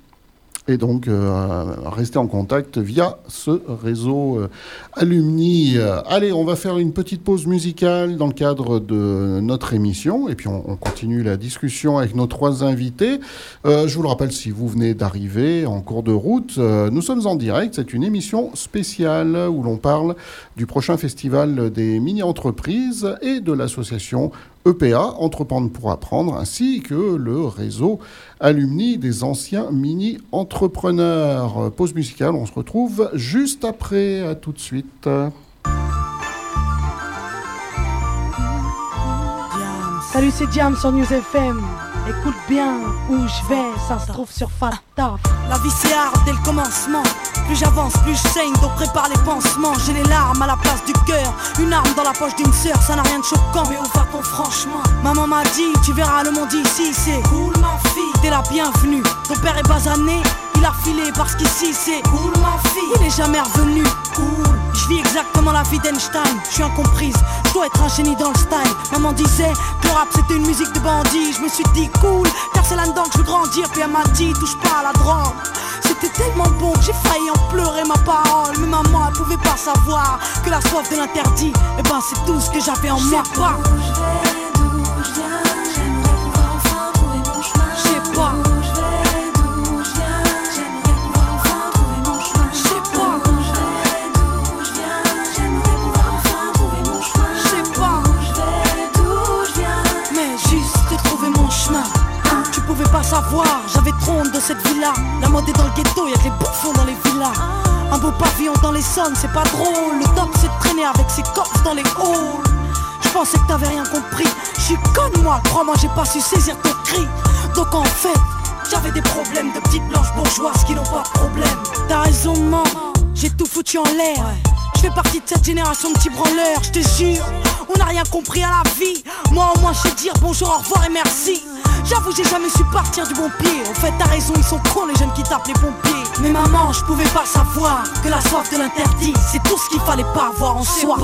et donc euh, rester en contact via ce réseau euh, alumni. allez, on va faire une petite pause musicale dans le cadre de notre émission et puis on, continue la discussion avec nos trois invités. Euh, je vous le rappelle, si vous venez d'arriver en cours de route, nous sommes en direct. C'est une émission spéciale où l'on parle du prochain festival des mini-entreprises et de l'association EPA, Entreprendre pour apprendre, ainsi que le réseau alumni des anciens mini-entrepreneurs. Pause musicale, on se retrouve juste après. À tout de suite. Salut, c'est Diam sur News FM. Écoute bien où je vais, ça se trouve sur Fata. La vie c'est hard dès le commencement. Plus j'avance, plus je saigne, donc prépare les pansements. J'ai les larmes à la place du cœur. Une arme dans la poche d'une sœur, ça n'a rien de choquant. Mais où va-t-on franchement? Maman m'a dit, tu verras le monde ici, c'est cool ma fille. T'es la bienvenue, ton père est basané, il a filé parce qu'ici c'est cool ma fille. Il est jamais revenu, cool. Je vis exactement la vie d'Einstein, je suis incomprise, je dois être un génie dans le style. Maman disait que le rap c'était une musique de bandit, je me suis dit cool, car c'est là-dedans que je veux grandir. Puis elle m'a dit touche pas à la drogue. C'était tellement bon que j'ai failli en pleurer ma parole. Mais maman elle pouvait pas savoir que la soif de l'interdit, et eh ben c'est tout ce que j'avais en moi. J'avais trop honte de cette villa. La mode est dans le ghetto, y'a que les bouffons dans les villas. Un beau pavillon dans les zones, c'est pas drôle. Le top c'est de traîner avec ses coffres dans les halls. Je pensais que t'avais rien compris. Je suis moi, crois-moi, j'ai pas su saisir ton cri. Donc en fait, j'avais des problèmes de petites blanches bourgeoises qui n'ont pas de problème. T'as raison, maman, j'ai tout foutu en l'air. Je fais partie de cette génération de petits branleurs, je te jure. On n'a rien compris à la vie. Moi au moins je sais dire bonjour, au revoir et merci. J'avoue, j'ai jamais su partir du bon pied. En fait, t'as raison, ils sont cons les jeunes qui tapent les pompiers. Mais maman, je pouvais pas savoir que la soif de l'interdit, c'est tout ce qu'il fallait pas avoir en soi.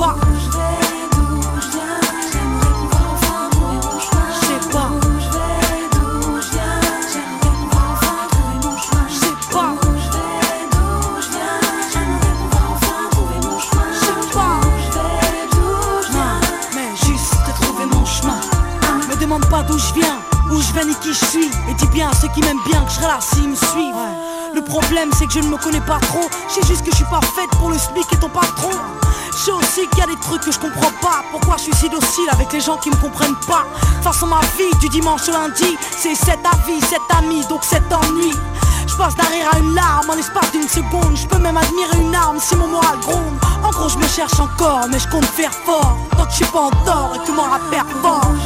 demande pas d'où je viens je vais ni qui je suis. Et dis bien à ceux qui m'aiment bien que je là s'ils me suivent. Le problème c'est que je ne me connais pas trop. Je sais juste que je suis pas faite pour le SMIC et ton patron. Je sais aussi qu'il y a des trucs que je comprends pas. Pourquoi je suis si docile avec les gens qui me comprennent pas? À ma vie du dimanche au lundi, c'est cet avis, cet ami, donc cet ennui. Je passe d'un rire à une larme en l'espace d'une seconde. Je peux même admirer une arme si mon moral gronde. En gros, je me cherche encore, mais je compte faire fort. Tant que je suis pas en tort et que mon rap performe.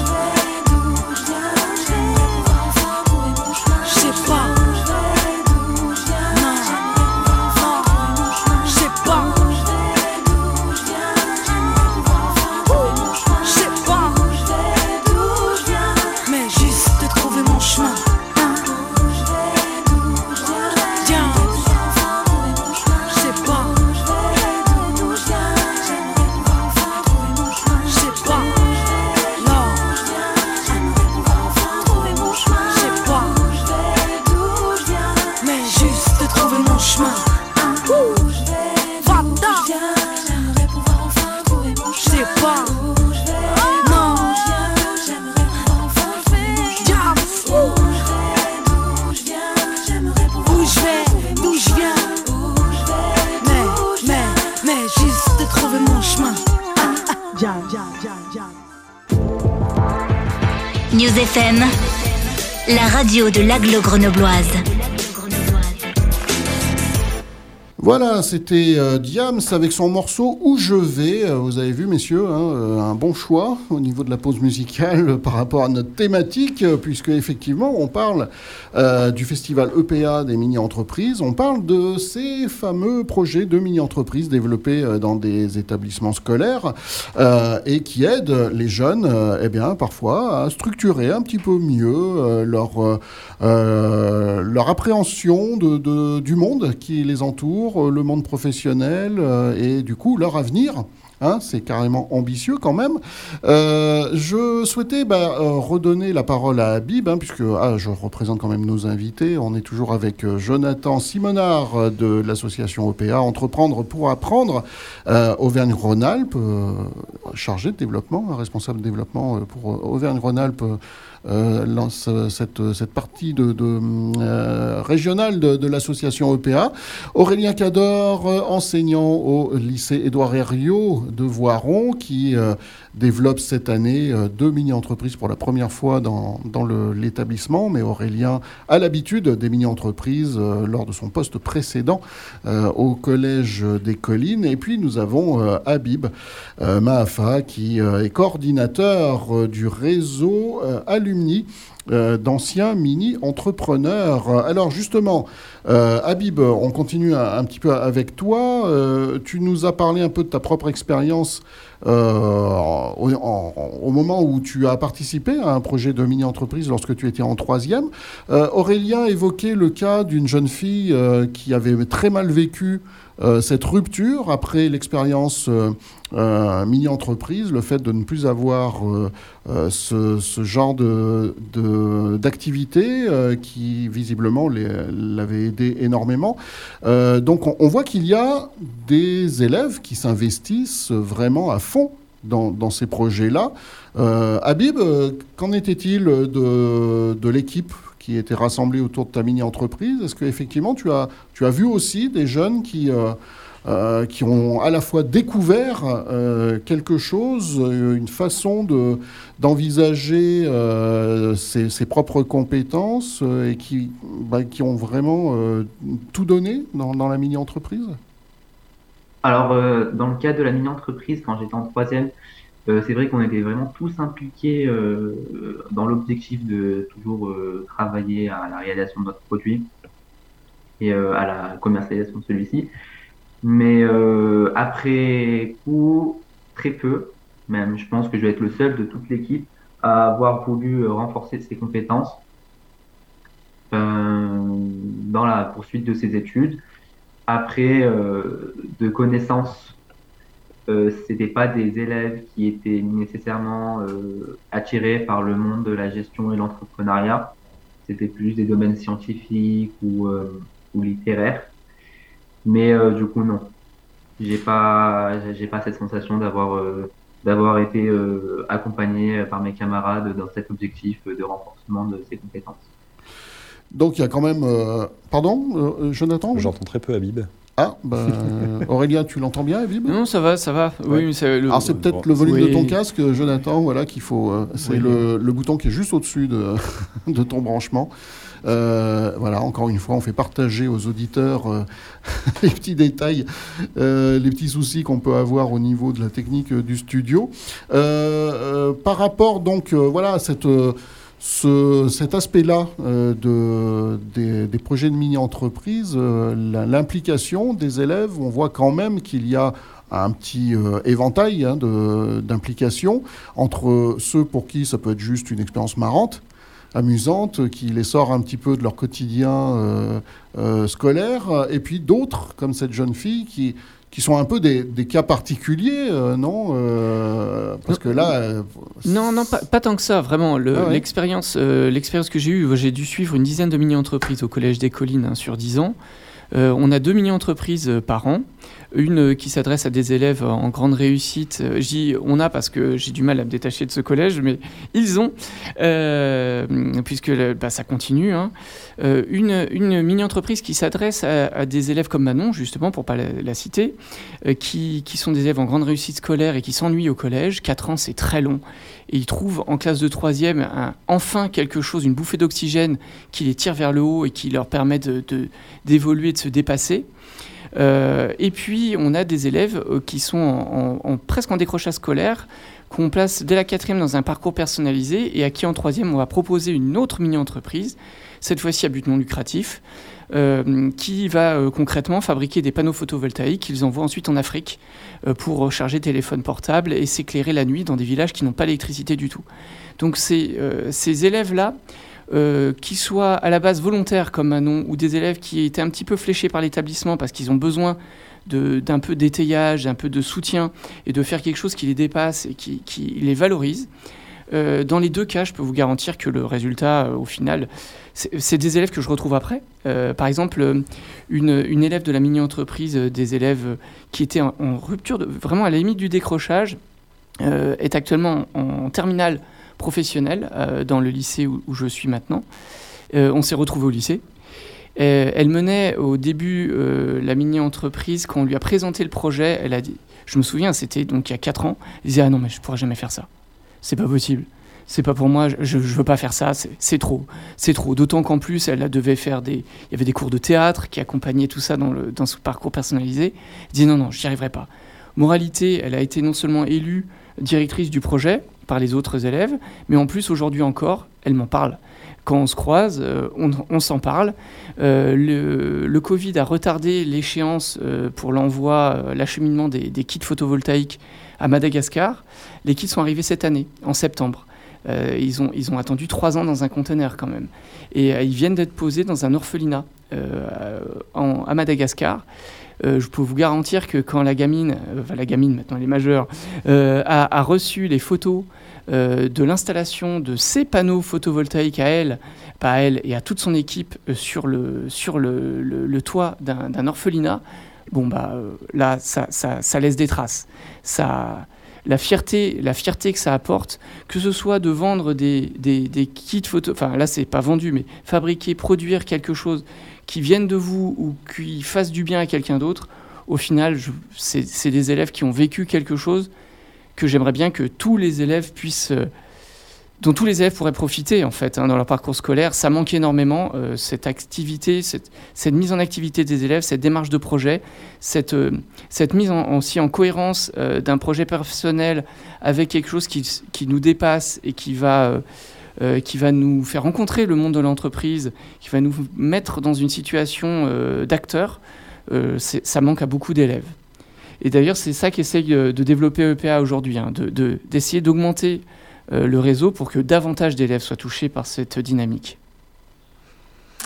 De l'aglo grenobloise. Voilà, c'était euh, Diams avec son morceau Où je vais. Euh, vous avez vu, messieurs, hein, euh, un bon choix au niveau de la pause musicale <laughs> par rapport à notre thématique, puisque effectivement, on parle du festival EPA des mini-entreprises. On parle de ces fameux projets de mini-entreprises développés dans des établissements scolaires et qui aident les jeunes, eh bien, parfois à structurer un petit peu mieux leur, appréhension du monde qui les entoure euh, le monde professionnel euh, et du coup leur avenir. Hein, c'est carrément ambitieux quand même. Euh, je souhaitais bah, redonner la parole à Habib, hein, puisque ah, je représente quand même nos invités. On est toujours avec Jonathan Simonard de l'association OPA, Entreprendre pour apprendre, Auvergne-Rhône-Alpes, chargé de développement, responsable de développement pour Auvergne-Rhône-Alpes cette, cette partie de, euh, régionale de, l'association EPA. Aurélien Cador, euh, enseignant au lycée Édouard Herriot de Voiron, qui développe cette année deux mini-entreprises pour la première fois dans, dans l'établissement. Mais Aurélien a l'habitude des mini-entreprises lors de son poste précédent au Collège des Collines. Et puis nous avons Habib Mahafa, qui est coordinateur du réseau Alumni euh, d'anciens mini-entrepreneurs. Alors justement, euh, Habib, on continue un, petit peu avec toi. Euh, tu nous as parlé un peu de ta propre expérience au, moment où tu as participé à un projet de mini-entreprise lorsque tu étais en troisième. Aurélien évoquait le cas d'une jeune fille qui avait très mal vécu euh, cette rupture après l'expérience euh, euh, mini-entreprise, le fait de ne plus avoir ce, genre d'activité de, qui visiblement l'avait aidé énormément. donc on, voit qu'il y a des élèves qui s'investissent vraiment à fond dans, ces projets-là. Habib, qu'en était-il de, de l'équipe? Qui étaient rassemblés autour de ta mini-entreprise. Est-ce qu'effectivement, tu as, tu as vu aussi des jeunes qui, euh, euh, qui ont à la fois découvert euh, quelque chose, une façon de, d'envisager ses, ses, propres compétences et qui, bah, qui ont vraiment tout donné dans, dans la mini-entreprise? Alors, dans le cas de la mini-entreprise, quand j'étais en troisième, c'est vrai qu'on était vraiment tous impliqués euh, dans l'objectif de toujours euh, travailler à la réalisation de notre produit et à la commercialisation de celui-ci. Mais après coup, très peu, même je pense que je vais être le seul de toute l'équipe à avoir voulu renforcer ses compétences dans la poursuite de ses études. Après, de connaissances euh, c'était pas des élèves qui étaient nécessairement euh, attirés par le monde de la gestion et l'entrepreneuriat. C'était plus des domaines scientifiques ou, euh, ou littéraires. Mais euh, du coup, non. J'ai pas, j'ai pas cette sensation d'avoir, euh, d'avoir été accompagné par mes camarades dans cet objectif de renforcement de ces compétences. Donc il y a quand même. Pardon, Jonathan? J'entends très peu Habib. Ah, bah, <laughs> Aurélien, tu l'entends bien, Evib Non, ça va, ça va. Oui, c'est Alors, c'est peut-être le volume de ton casque, Jonathan, voilà, qu'il faut. Euh, c'est le, bouton qui est juste au-dessus de, <laughs> de ton branchement. Euh, voilà, encore une fois, on fait partager aux auditeurs euh, <laughs> les petits détails, les petits soucis qu'on peut avoir au niveau de la technique du studio. par rapport, donc, voilà, à cette cet aspect-là euh, de, des, projets de mini-entreprise, euh, l'implication des élèves, on voit quand même qu'il y a un petit euh, éventail hein, d'implication entre ceux pour qui ça peut être juste une expérience marrante, amusante, qui les sort un petit peu de leur quotidien scolaire, et puis d'autres, comme cette jeune fille, qui, qui sont un peu des, cas particuliers, euh, non euh, Parce que là... Euh, non, non, pas, tant que ça, vraiment. Ah l'expérience que j'ai eue, j'ai dû suivre une dizaine de mini-entreprises au Collège des Collines hein, sur dix ans. on a deux mini-entreprises par an une qui s'adresse à des élèves en grande réussite. Euh, j'y on a parce que j'ai du mal à me détacher de ce collège, mais ils ont, euh, puisque bah, ça continue. Hein. Euh, une, mini-entreprise qui s'adresse à, des élèves comme Manon, justement, pour pas la, citer, qui, sont des élèves en grande réussite scolaire et qui s'ennuient au collège. Quatre ans, c'est très long. Et ils trouvent en classe de troisième enfin quelque chose, une bouffée d'oxygène qui les tire vers le haut et qui leur permet d'évoluer, de, de se dépasser. Euh, et puis, on a des élèves euh, qui sont presque en décrochage scolaire, qu'on place dès la quatrième dans un parcours personnalisé et à qui en troisième, on va proposer une autre mini-entreprise, cette fois-ci à but non lucratif, euh, qui va concrètement fabriquer des panneaux photovoltaïques qu'ils envoient ensuite en Afrique pour recharger téléphones portables et s'éclairer la nuit dans des villages qui n'ont pas d'électricité du tout. Donc ces élèves-là euh, qui soient à la base volontaires comme Manon ou des élèves qui étaient un petit peu fléchés par l'établissement parce qu'ils ont besoin d'un peu d'étayage, d'un peu de soutien et de faire quelque chose qui les dépasse et qui, les valorise. Euh, dans les deux cas, je peux vous garantir que le résultat, euh, au final, c'est des élèves que je retrouve après. par exemple, une, élève de la mini-entreprise, des élèves qui étaient en, rupture, vraiment à la limite du décrochage, est actuellement en, en terminale professionnelle euh, dans le lycée où, je suis maintenant. Euh, on s'est retrouvés au lycée. Euh, elle menait au début la mini-entreprise. Quand on lui a présenté le projet, elle a dit, je me souviens, c'était donc il y a 4 ans, elle disait Ah non, mais je ne pourrais jamais faire ça. C'est pas possible. C'est pas pour moi, je, ne veux pas faire ça, c'est trop. C'est trop. D'autant qu'en plus, elle devait faire des. Il y avait des cours de théâtre qui accompagnaient tout ça dans, le, dans ce parcours personnalisé. Elle dit Non, non, j'y arriverai pas. Moralité, elle a été non seulement élue directrice du projet, par les autres élèves, mais en plus aujourd'hui encore, elle m'en parle. Quand on se croise, euh, on, s'en parle. Euh, le, Covid a retardé l'échéance euh, pour l'envoi, l'acheminement des, kits photovoltaïques à Madagascar. Les kits sont arrivés cette année, en septembre. ils, ont, ils ont attendu trois ans dans un conteneur quand même. Et ils viennent d'être posés dans un orphelinat à Madagascar. Je peux vous garantir que quand la gamine, enfin la gamine maintenant elle est majeure, a, a, reçu les photos euh, de l'installation de ces panneaux photovoltaïques à elle, pas à elle et à toute son équipe euh, sur le, sur le, le, toit d'un orphelinat, bon bah euh, là ça, ça, ça, laisse des traces. Ça, la fierté, la fierté que ça apporte, que ce soit de vendre des, des, des kits photo, enfin là c'est pas vendu, mais fabriquer, produire quelque chose qui vienne de vous ou qui fasse du bien à quelqu'un d'autre, au final, c'est des élèves qui ont vécu quelque chose que j'aimerais bien que tous les élèves puissent euh, dont tous les élèves pourraient profiter en fait hein, dans leur parcours scolaire. Ça manque énormément euh, cette activité, cette, mise en activité des élèves, cette démarche de projet, cette, euh, mise aussi en cohérence d'un projet personnel avec quelque chose qui nous dépasse et qui va, qui va nous faire rencontrer le monde de l'entreprise, qui va nous mettre dans une situation d'acteur. ça manque à beaucoup d'élèves. Et d'ailleurs, c'est ça qu'essaye euh, de développer EPA aujourd'hui, hein, d'essayer d'augmenter euh, le réseau pour que davantage d'élèves soient touchés par cette dynamique.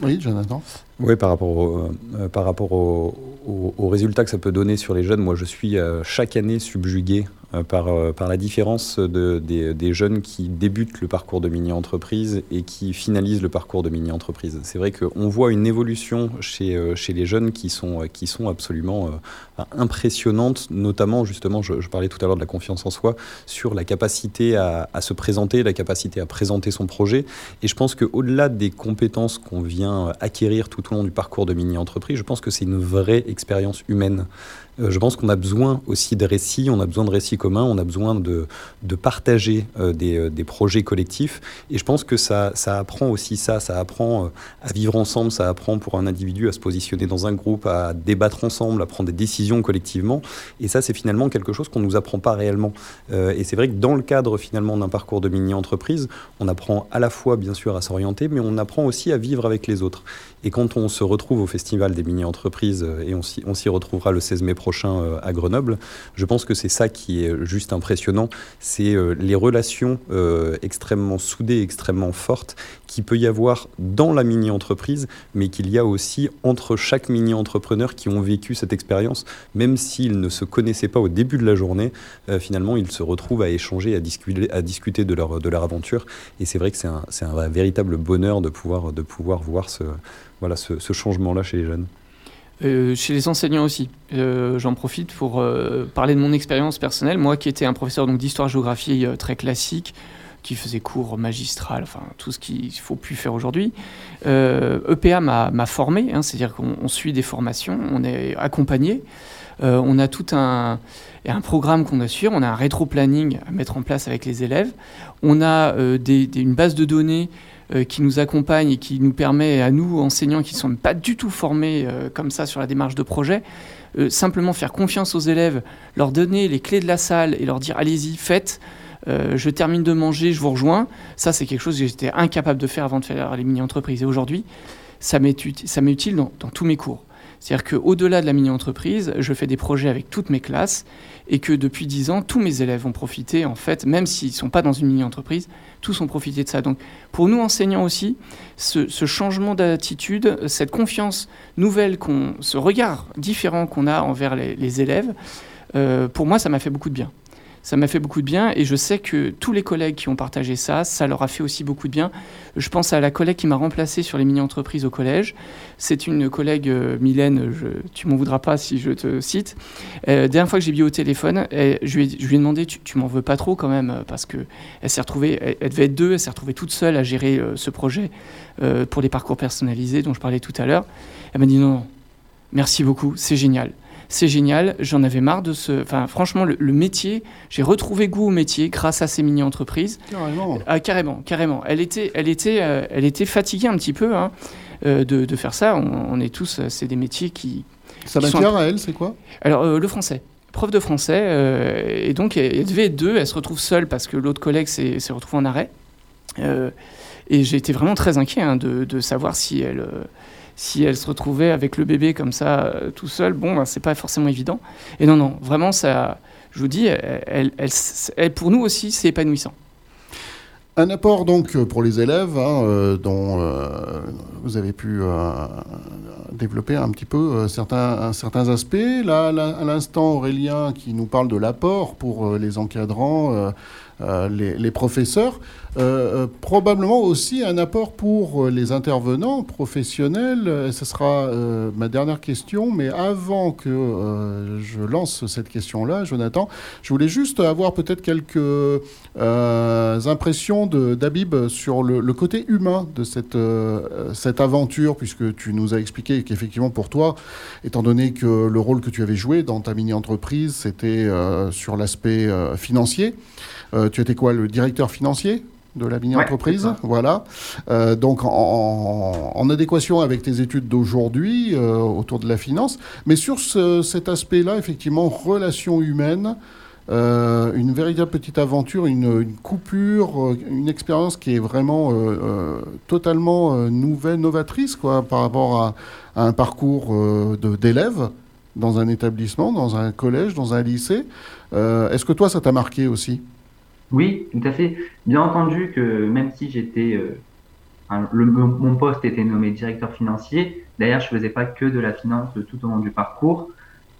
Oui, Jonathan? Oui, par rapport, au, euh, par rapport aux résultats que ça peut donner sur les jeunes, moi je suis chaque année subjugué euh, par, euh, par la différence de, des, jeunes qui débutent le parcours de mini-entreprise et qui finalisent le parcours de mini-entreprise. C'est vrai qu'on voit une évolution chez, euh, les jeunes qui sont, absolument impressionnantes, notamment justement, je, parlais tout à l'heure de la confiance en soi, sur la capacité à, à, se présenter, la capacité à présenter son projet. Et je pense qu'au-delà des compétences qu'on vient acquérir tout au long du parcours de mini-entreprise, je pense que c'est une vraie expérience humaine. Euh, je pense qu'on a besoin aussi de récits, on a besoin de récits communs, on a besoin de, de partager euh, des, euh, des, projets collectifs. Et je pense que ça, ça apprend aussi ça, ça apprend à vivre ensemble, ça apprend pour un individu à se positionner dans un groupe, à débattre ensemble, à prendre des décisions collectivement. Et ça, c'est finalement quelque chose qu'on ne nous apprend pas réellement. et c'est vrai que dans le cadre finalement d'un parcours de mini-entreprise, on apprend à la fois bien sûr à s'orienter, mais on apprend aussi à vivre avec les autres. Et quand on se retrouve au Festival des mini-entreprises, et on s'y retrouvera le 16 mai prochain, euh, à Grenoble. Je pense que c'est ça qui est juste impressionnant, c'est euh, les relations euh, extrêmement soudées, extrêmement fortes qu'il peut y avoir dans la mini-entreprise, mais qu'il y a aussi entre chaque mini-entrepreneur qui ont vécu cette expérience, même s'ils ne se connaissaient pas au début de la journée, finalement ils se retrouvent à échanger, à discuter, à discuter de, leur, de leur aventure. Et c'est vrai que c'est un, un, véritable bonheur de pouvoir, de pouvoir voir ce, voilà, ce, changement-là chez les jeunes. chez les enseignants aussi. J'en profite pour parler de mon expérience personnelle. Moi qui étais un professeur d'histoire-géographie très classique, qui faisait cours magistral, enfin tout ce qu'il faut plus faire aujourd'hui. EPA e m'a formé, hein, c'est-à-dire qu'on suit des formations, on est accompagné. Euh, on a tout un, un programme qu'on a suivre, on a un rétro-planning à mettre en place avec les élèves, on a euh, une base de données euh, qui nous accompagne et qui nous permet à nous, enseignants qui ne sont pas du tout formés comme ça sur la démarche de projet, simplement faire confiance aux élèves, leur donner les clés de la salle et leur dire allez-y, faites. je termine de manger, je vous rejoins. Ça, c'est quelque chose que j'étais incapable de faire avant de faire les mini-entreprises. Et aujourd'hui, ça m'est utile dans, tous mes cours. C'est-à-dire qu'au-delà de la mini-entreprise, je fais des projets avec toutes mes classes et que depuis 10 ans, tous mes élèves ont profité, en fait, même s'ils ne sont pas dans une mini-entreprise, tous ont profité de ça. Donc pour nous enseignants aussi, ce, changement d'attitude, cette confiance nouvelle, ce regard différent qu'on a envers les, élèves, euh, pour moi, ça m'a fait beaucoup de bien ça m'a fait beaucoup de bien et je sais que tous les collègues qui ont partagé ça, ça leur a fait aussi beaucoup de bien. Je pense à la collègue qui m'a remplacé sur les mini-entreprises au collège. C'est une collègue, euh, Mylène, je, tu m'en voudras pas si je te cite. Euh, dernière fois que j'ai vu au téléphone, je, lui ai, je, lui ai, demandé, tu, tu m'en veux pas trop quand même, parce que elle s'est retrouvée, elle, devait être deux, elle s'est retrouvée toute seule à gérer euh, ce projet pour les parcours personnalisés dont je parlais tout à l'heure. Elle m'a dit non, non, merci beaucoup, c'est génial c'est génial. J'en avais marre de ce. Enfin, franchement, le, métier, j'ai retrouvé goût au métier grâce à ces mini-entreprises. Carrément. Ah, carrément, carrément. Elle était, elle était, euh, elle était fatiguée un petit peu hein, euh, de, faire ça. On, est tous, euh, c'est des métiers qui. Sa matière à elle, c'est quoi? Alors, le français prof de français, et donc elle, devait être deux, elle se retrouve seule parce que l'autre collègue s'est retrouvé en arrêt. Et j'ai été vraiment très inquiet hein, de, savoir si elle, si elle se retrouvait avec le bébé comme ça, euh, tout seul, bon, ben, c'est pas forcément évident. Et non, non, vraiment, ça, je vous dis, pour nous aussi, c'est épanouissant. Un apport donc pour les élèves hein, euh, dont euh, vous avez pu développer un petit peu certains, certains aspects. Là, à l'instant, Aurélien qui nous parle de l'apport pour les encadrants, les, les, professeurs. Euh, euh, probablement aussi un apport pour euh, les intervenants professionnels. Ce sera ma dernière question, mais avant que je lance cette question-là, Jonathan, je voulais juste avoir peut-être quelques impressions d'Abib sur le, côté humain de cette, cette aventure, puisque tu nous as expliqué qu'effectivement pour toi, étant donné que le rôle que tu avais joué dans ta mini-entreprise, c'était sur l'aspect financier, tu étais quoi, le directeur financier de la mini-entreprise. voilà. Euh, donc en, adéquation avec tes études d'aujourd'hui euh, autour de la finance. Mais sur cet aspect-là, effectivement, relation humaine, euh, une véritable petite aventure, une, coupure, une expérience qui est vraiment totalement nouvelle, novatrice quoi, par rapport à, un parcours d'élèves dans un établissement, dans un collège, dans un lycée. Est-ce que toi, ça t'a marqué aussi? Oui, tout à fait. Bien entendu que même si j'étais, euh, mon poste était nommé directeur financier, d'ailleurs je faisais pas que de la finance tout au long du parcours.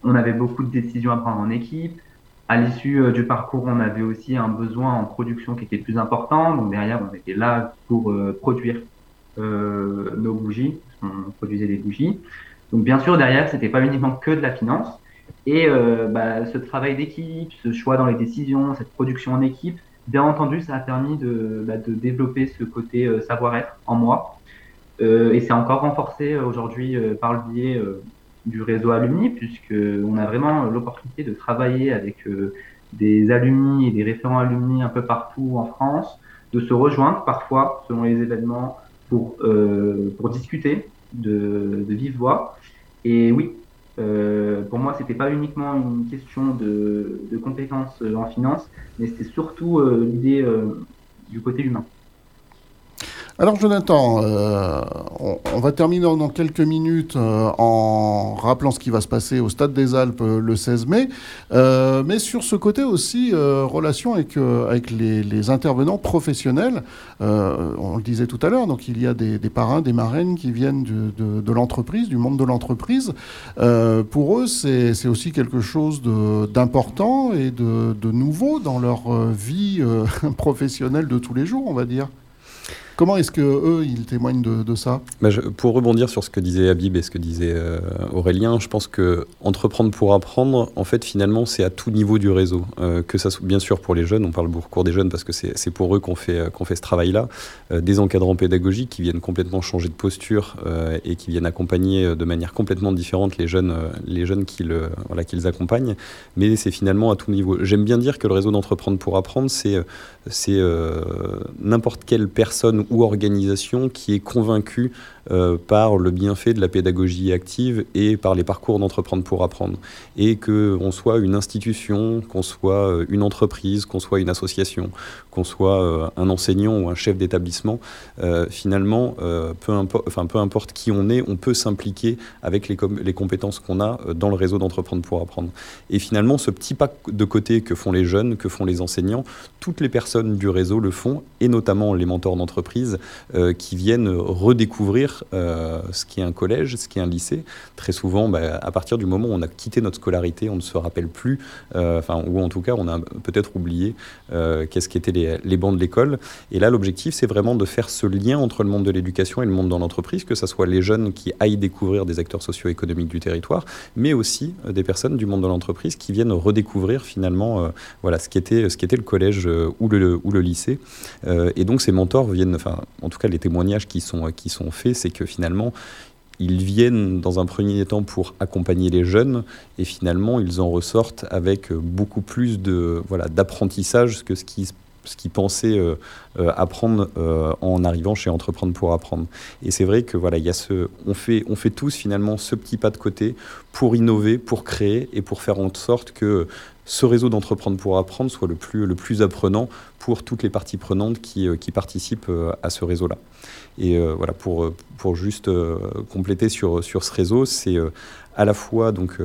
On avait beaucoup de décisions à prendre en équipe. À l'issue euh, du parcours, on avait aussi un besoin en production qui était plus important. Donc derrière, on était là pour euh, produire nos bougies. On produisait des bougies. Donc bien sûr, derrière, c'était pas uniquement que de la finance. Et euh, bah, ce travail d'équipe, ce choix dans les décisions, cette production en équipe, bien entendu, ça a permis de, bah, de développer ce côté euh, savoir-être en moi. Euh, et c'est encore renforcé aujourd'hui par le biais du réseau Alumni, puisqu'on a vraiment l'opportunité de travailler avec des alumni et des référents alumni un peu partout en France, de se rejoindre parfois selon les événements pour, pour discuter de, de vive voix. Et oui, euh, pour moi, c'était pas uniquement une question de, de compétences en finance, mais c'était surtout euh, l'idée euh, du côté humain. Alors Jonathan, euh, on, va terminer dans quelques minutes euh, en rappelant ce qui va se passer au Stade des Alpes euh, le 16 mai, mais sur ce côté aussi, relation avec, les, intervenants professionnels, on le disait tout à l'heure, donc il y a des, parrains, des marraines qui viennent de, l'entreprise, du monde de l'entreprise. pour eux, c'est aussi quelque chose d'important et de, nouveau dans leur vie <laughs> professionnelle de tous les jours, on va dire. Comment est-ce que eux, ils témoignent de, ça? Bah, Pour rebondir sur ce que disait Habib et ce que disait euh, Aurélien, je pense que entreprendre pour apprendre, en fait, finalement, c'est à tout niveau du réseau. Euh, que ça bien sûr pour les jeunes, on parle beaucoup des jeunes parce que c'est pour eux qu'on fait, euh, qu'on fait ce travail-là. des encadrants pédagogiques qui viennent complètement changer de posture et qui viennent accompagner de manière complètement différente les jeunes, les jeunes qu'ils accompagnent. Mais c'est finalement à tout niveau. J'aime bien dire que le réseau d'entreprendre pour apprendre, c'est c'est n'importe quelle personne ou organisation qui est convaincue euh, par le bienfait de la pédagogie active et par les parcours d'entreprendre pour apprendre. Et qu'on soit une institution, qu'on soit euh, une entreprise, qu'on soit une association, qu'on soit euh, un enseignant ou un chef d'établissement, finalement, peu, importe, qui on est, on peut s'impliquer avec les, les compétences qu'on a dans le réseau d'entreprendre pour apprendre. Et finalement, ce petit pas de côté que font les jeunes, que font les enseignants, toutes les personnes du réseau le font, et notamment les mentors d'entreprise qui viennent redécouvrir euh, ce qui est un collège, ce qui est un lycée. Très souvent, bah, à partir du moment où on a quitté notre scolarité, on ne se rappelle plus, euh, enfin, ou en tout cas, on a peut-être oublié euh, qu'est-ce qu'étaient les, les bancs de l'école. Et là, l'objectif, c'est vraiment de faire ce lien entre le monde de l'éducation et le monde dans l'entreprise, que ce soit les jeunes qui aillent découvrir des acteurs socio-économiques du territoire, mais aussi des personnes du monde de l'entreprise qui viennent redécouvrir finalement voilà, ce qu'était ce le collège ou, le, ou le lycée. et donc, ces mentors viennent, enfin, en tout cas, les témoignages qui sont, qui sont faits, c'est que finalement, ils viennent dans un premier temps pour accompagner les jeunes et finalement ils en ressortent avec beaucoup plus de voilà d'apprentissage que ce qu'ils ce qu'ils pensaient euh, euh, apprendre euh, en arrivant chez Entreprendre pour apprendre. Et c'est vrai que voilà, il y a ce, on fait, on fait tous finalement ce petit pas de côté pour innover, pour créer et pour faire en sorte que ce réseau d'entreprendre pour apprendre soit le plus, le plus apprenant pour toutes les parties prenantes qui, qui participent à ce réseau-là. Et euh, voilà, pour, euh, pour juste euh, compléter sur, sur ce réseau, c'est à la fois donc,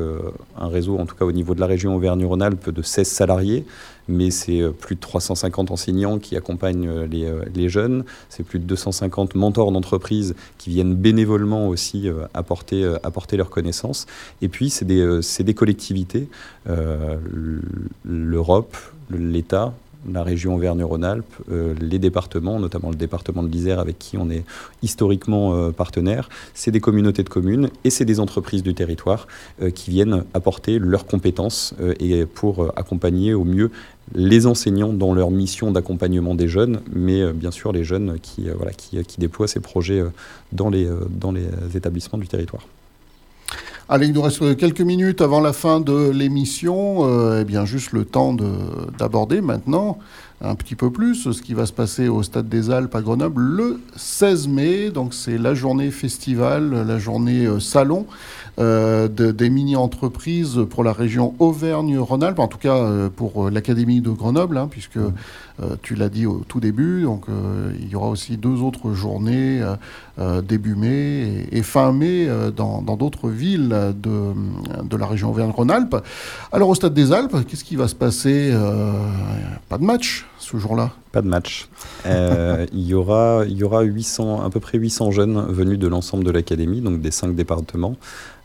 un réseau, en tout cas au niveau de la région Auvergne-Rhône-Alpes, de 16 salariés, mais c'est plus de 350 enseignants qui accompagnent les, les jeunes, c'est plus de 250 mentors d'entreprise qui viennent bénévolement aussi apporter, apporter leurs connaissances. Et puis, c'est des, des collectivités, l'Europe, l'État, la région Auvergne-Rhône-Alpes, euh, les départements, notamment le département de l'Isère avec qui on est historiquement euh, partenaire, c'est des communautés de communes et c'est des entreprises du territoire euh, qui viennent apporter leurs compétences et pour accompagner au mieux les enseignants dans leur mission d'accompagnement des jeunes, mais bien sûr les jeunes qui, déploient ces projets dans les établissements du territoire. Allez, il nous reste quelques minutes avant la fin de l'émission. Euh, eh bien, juste le temps d'aborder maintenant un petit peu plus ce qui va se passer au Stade des Alpes à Grenoble le 16 mai. Donc, c'est la journée festival, la journée euh, salon euh, des mini-entreprises pour la région Auvergne-Rhône-Alpes, en tout cas pour l'Académie de Grenoble, hein, puisque euh, tu l'as dit au tout début, donc euh, il y aura aussi deux autres journées euh, début mai et, fin mai dans d'autres villes de, de, la région Auvergne-Rhône-Alpes. Alors au Stade des Alpes, qu'est-ce qui va se passer Pas de match ce jour-là? Pas de match. il y aura, y aura 800, à peu près 800 jeunes venus de l'ensemble de l'académie, donc des cinq départements.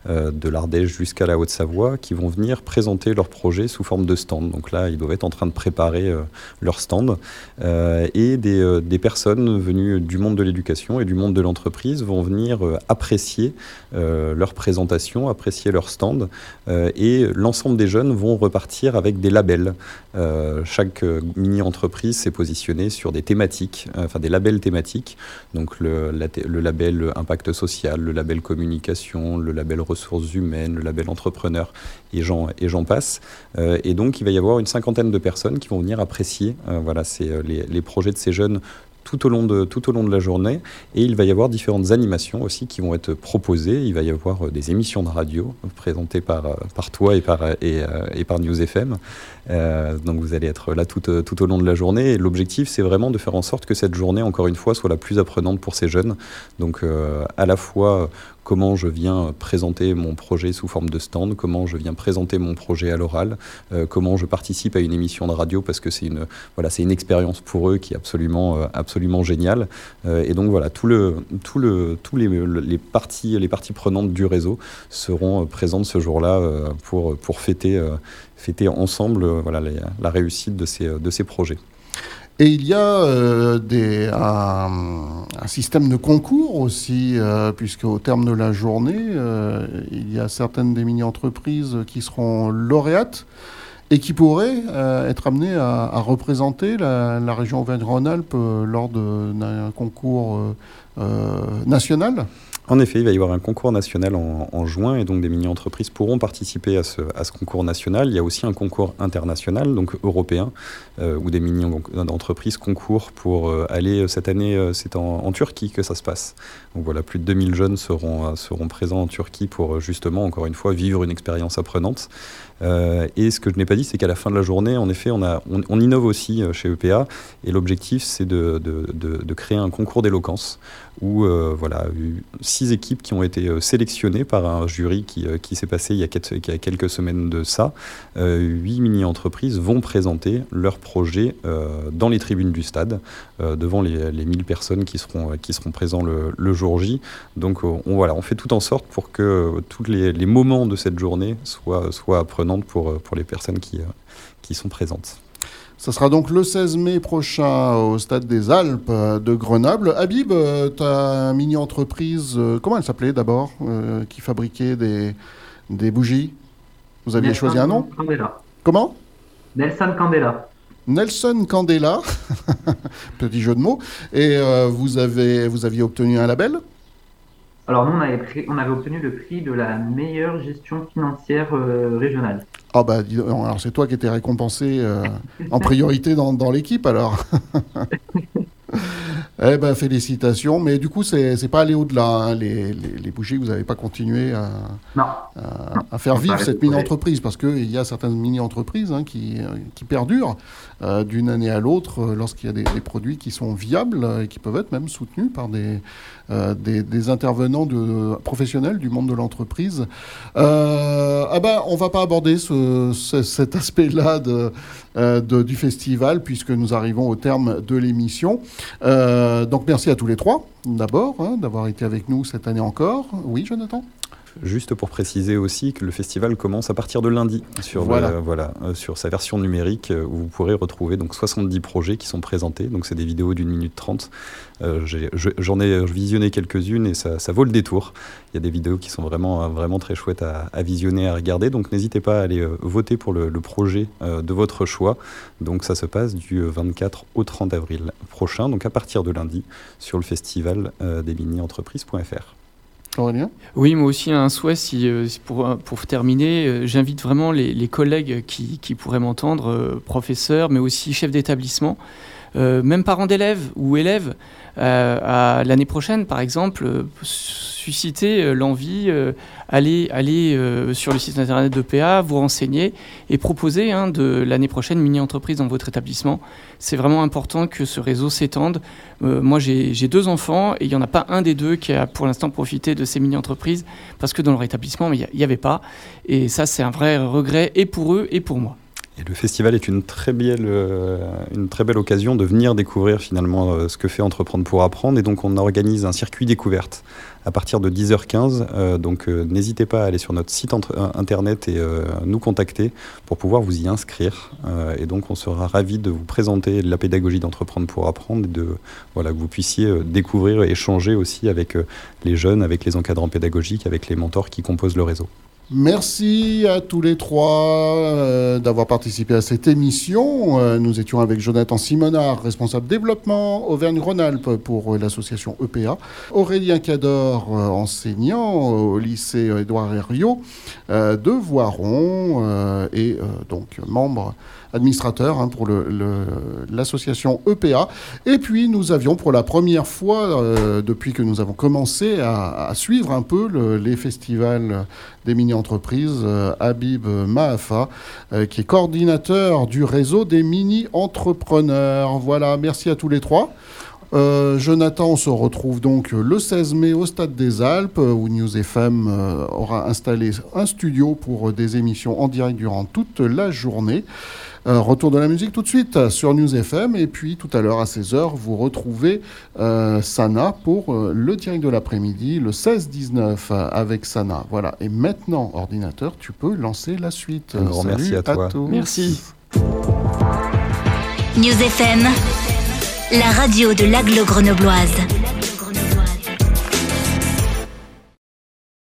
Euh, de l'Ardèche jusqu'à la Haute-Savoie, qui vont venir présenter leur projet sous forme de stand. Donc là, ils doivent être en train de préparer euh, leur stand. Euh, et des, des, personnes venues du monde de l'éducation et du monde de l'entreprise vont venir apprécier leur présentation, apprécier leur stand. et l'ensemble des jeunes vont repartir avec des labels. chaque mini-entreprise s'est positionnée sur des thématiques, enfin des labels thématiques. Donc le, le label impact social, le label communication, le label ressources humaines, le label entrepreneur, et j'en, et j'en passe. Euh, et donc, il va y avoir une cinquantaine de personnes qui vont venir apprécier euh, voilà, euh, les, les, projets de ces jeunes tout au, long de, tout au long de la journée. Et il va y avoir différentes animations aussi qui vont être proposées. Il va y avoir des émissions de radio présentées par, par toi et par, et, et par News FM. Donc vous allez être là tout, tout au long de la journée. Et l'objectif, c'est vraiment de faire en sorte que cette journée, encore une fois, soit la plus apprenante pour ces jeunes. Donc à la fois comment je viens présenter mon projet sous forme de stand, comment je viens présenter mon projet à l'oral, euh, comment je participe à une émission de radio parce que c'est une voilà c'est une expérience pour eux qui est absolument euh, absolument géniale. Euh, et donc voilà tout le tout le tous les, les parties les parties prenantes du réseau seront présentes ce jour-là pour pour fêter fêter ensemble voilà la réussite de ces de ces projets. Et il y a des, un, système de concours aussi, puisque au terme de la journée, il y a certaines des mini-entreprises qui seront lauréates et qui pourraient être amenées à, représenter la, la région Auvergne-Rhône-Alpes lors d'un concours national. En effet, il va y avoir un concours national en, juin et donc des mini-entreprises pourront participer à ce, concours national. Il y a aussi un concours international, donc européen, euh, où des mini-entreprises concourent pour euh, aller, euh, cette année, c'est en, Turquie que ça se passe. Donc voilà, plus de 2000 jeunes seront, seront présents en Turquie pour justement, encore une fois, vivre une expérience apprenante. et ce que je n'ai pas dit, c'est qu'à la fin de la journée, en effet, on, a, on, innove aussi chez EPA et l'objectif, c'est de, de, créer un concours d'éloquence où euh, voilà, six équipes qui ont été euh, sélectionnées par un jury qui, euh, s'est passé il y, a quelques, semaines de ça. huit mini-entreprises vont présenter leurs projets dans les tribunes du stade, devant les, les 1000 personnes qui seront, qui présents le, jour J. Donc on, fait tout en sorte pour que tous les, moments de cette journée soient, soient apprenantes pour, pour les personnes qui, qui sont présentes. Ça sera donc le 16 mai prochain au Stade des Alpes de Grenoble. Habib, euh, ta mini-entreprise, euh, comment elle s'appelait d'abord, euh, qui fabriquait des, des bougies? Vous aviez choisi un nom? Candela. Comment? Nelson Candela. Nelson Candela, <laughs> petit jeu de mots. Et vous, avez, vous aviez obtenu un label? Alors nous, on avait, on avait, obtenu le prix de la meilleure gestion financière régionale. Ah bah, alors c'est toi qui étais récompensé euh, en priorité dans, dans l'équipe alors. <laughs> Eh ben, félicitations. Mais du coup, c'est n'est pas aller au-delà. Hein. Les, les, bougies, vous n'avez pas continué à, à, faire vivre cette mini-entreprise parce qu'il y a certaines mini-entreprises hein, qui, qui, perdurent euh, d'une année à l'autre euh, lorsqu'il y a des, produits qui sont viables et qui peuvent être même soutenus par des, euh, des, intervenants professionnels du monde de l'entreprise. ah ben, on va pas aborder ce, cet aspect-là de, du festival puisque nous arrivons au terme de l'émission. Euh, donc merci à tous les trois, d'abord, hein, d'avoir été avec nous cette année encore. Oui, Jonathan? Juste pour préciser aussi que le festival commence à partir de lundi sur, voilà. Euh, sur sa version numérique euh, où vous pourrez retrouver donc 70 projets qui sont présentés. Donc c'est des vidéos d'une minute trente. J'en ai, visionné quelques-unes et ça, vaut le détour. Il y a des vidéos qui sont vraiment, vraiment très chouettes à, visionner, à regarder. Donc n'hésitez pas à aller voter pour le, le projet de votre choix. Donc ça se passe du 24 au 30 avril prochain, donc à partir de lundi, sur le festival euh, des mini-entreprises.fr. Oui, moi aussi un souhait, si, euh, pour, pour, terminer, euh, j'invite vraiment les, collègues qui pourraient m'entendre, professeurs, mais aussi chefs d'établissement, même parents d'élèves ou élèves, à l'année prochaine, par exemple, susciter euh, l'envie, euh, aller, euh, sur le site internet de PA, vous renseigner et proposer hein, de l'année prochaine mini-entreprise dans votre établissement. C'est vraiment important que ce réseau s'étende. moi, j'ai deux enfants et il n'y en a pas un des deux qui a pour l'instant profité de ces mini-entreprises parce que dans leur établissement, il n'y avait pas. Et ça, c'est un vrai regret et pour eux et pour moi. Et le festival est une très belle, une très belle occasion de venir découvrir finalement ce que fait Entreprendre pour apprendre. Et donc on organise un circuit découverte à partir de 10h15. Euh, donc euh, n'hésitez pas à aller sur notre site euh, internet et nous contacter pour pouvoir vous y inscrire. et donc on sera ravi de vous présenter la pédagogie d'entreprendre pour apprendre et de voilà que vous puissiez découvrir et échanger aussi avec les jeunes, avec les encadrants pédagogiques, avec les mentors qui composent le réseau. Merci à tous les trois euh, d'avoir participé à cette émission. Euh, nous étions avec Jonathan Simonard, responsable développement Auvergne-Rhône-Alpes pour euh, l'association EPA, Aurélien Cador, enseignant au lycée Édouard Herriot de Voiron et donc membre administrateur hein, pour l'association EPA. Et puis nous avions pour la première fois, euh, depuis que nous avons commencé à, suivre un peu les festivals des mini-entreprises, euh, Habib Mahafa, euh, qui est coordinateur du réseau des mini-entrepreneurs. Voilà, merci à tous les trois. Jonathan, on se retrouve donc le 16 mai au Stade des Alpes où News FM aura installé un studio pour des émissions en direct durant toute la journée. Euh, retour de la musique tout de suite sur News FM. Et puis tout à l'heure à 16h, vous retrouvez euh, Sana pour euh, le direct de l'après-midi, le 16-19 avec Sana. Voilà. Et maintenant, ordinateur, tu peux lancer la suite. Un grand merci à toi. Merci. News FM. la radio de l'aglo grenobloise.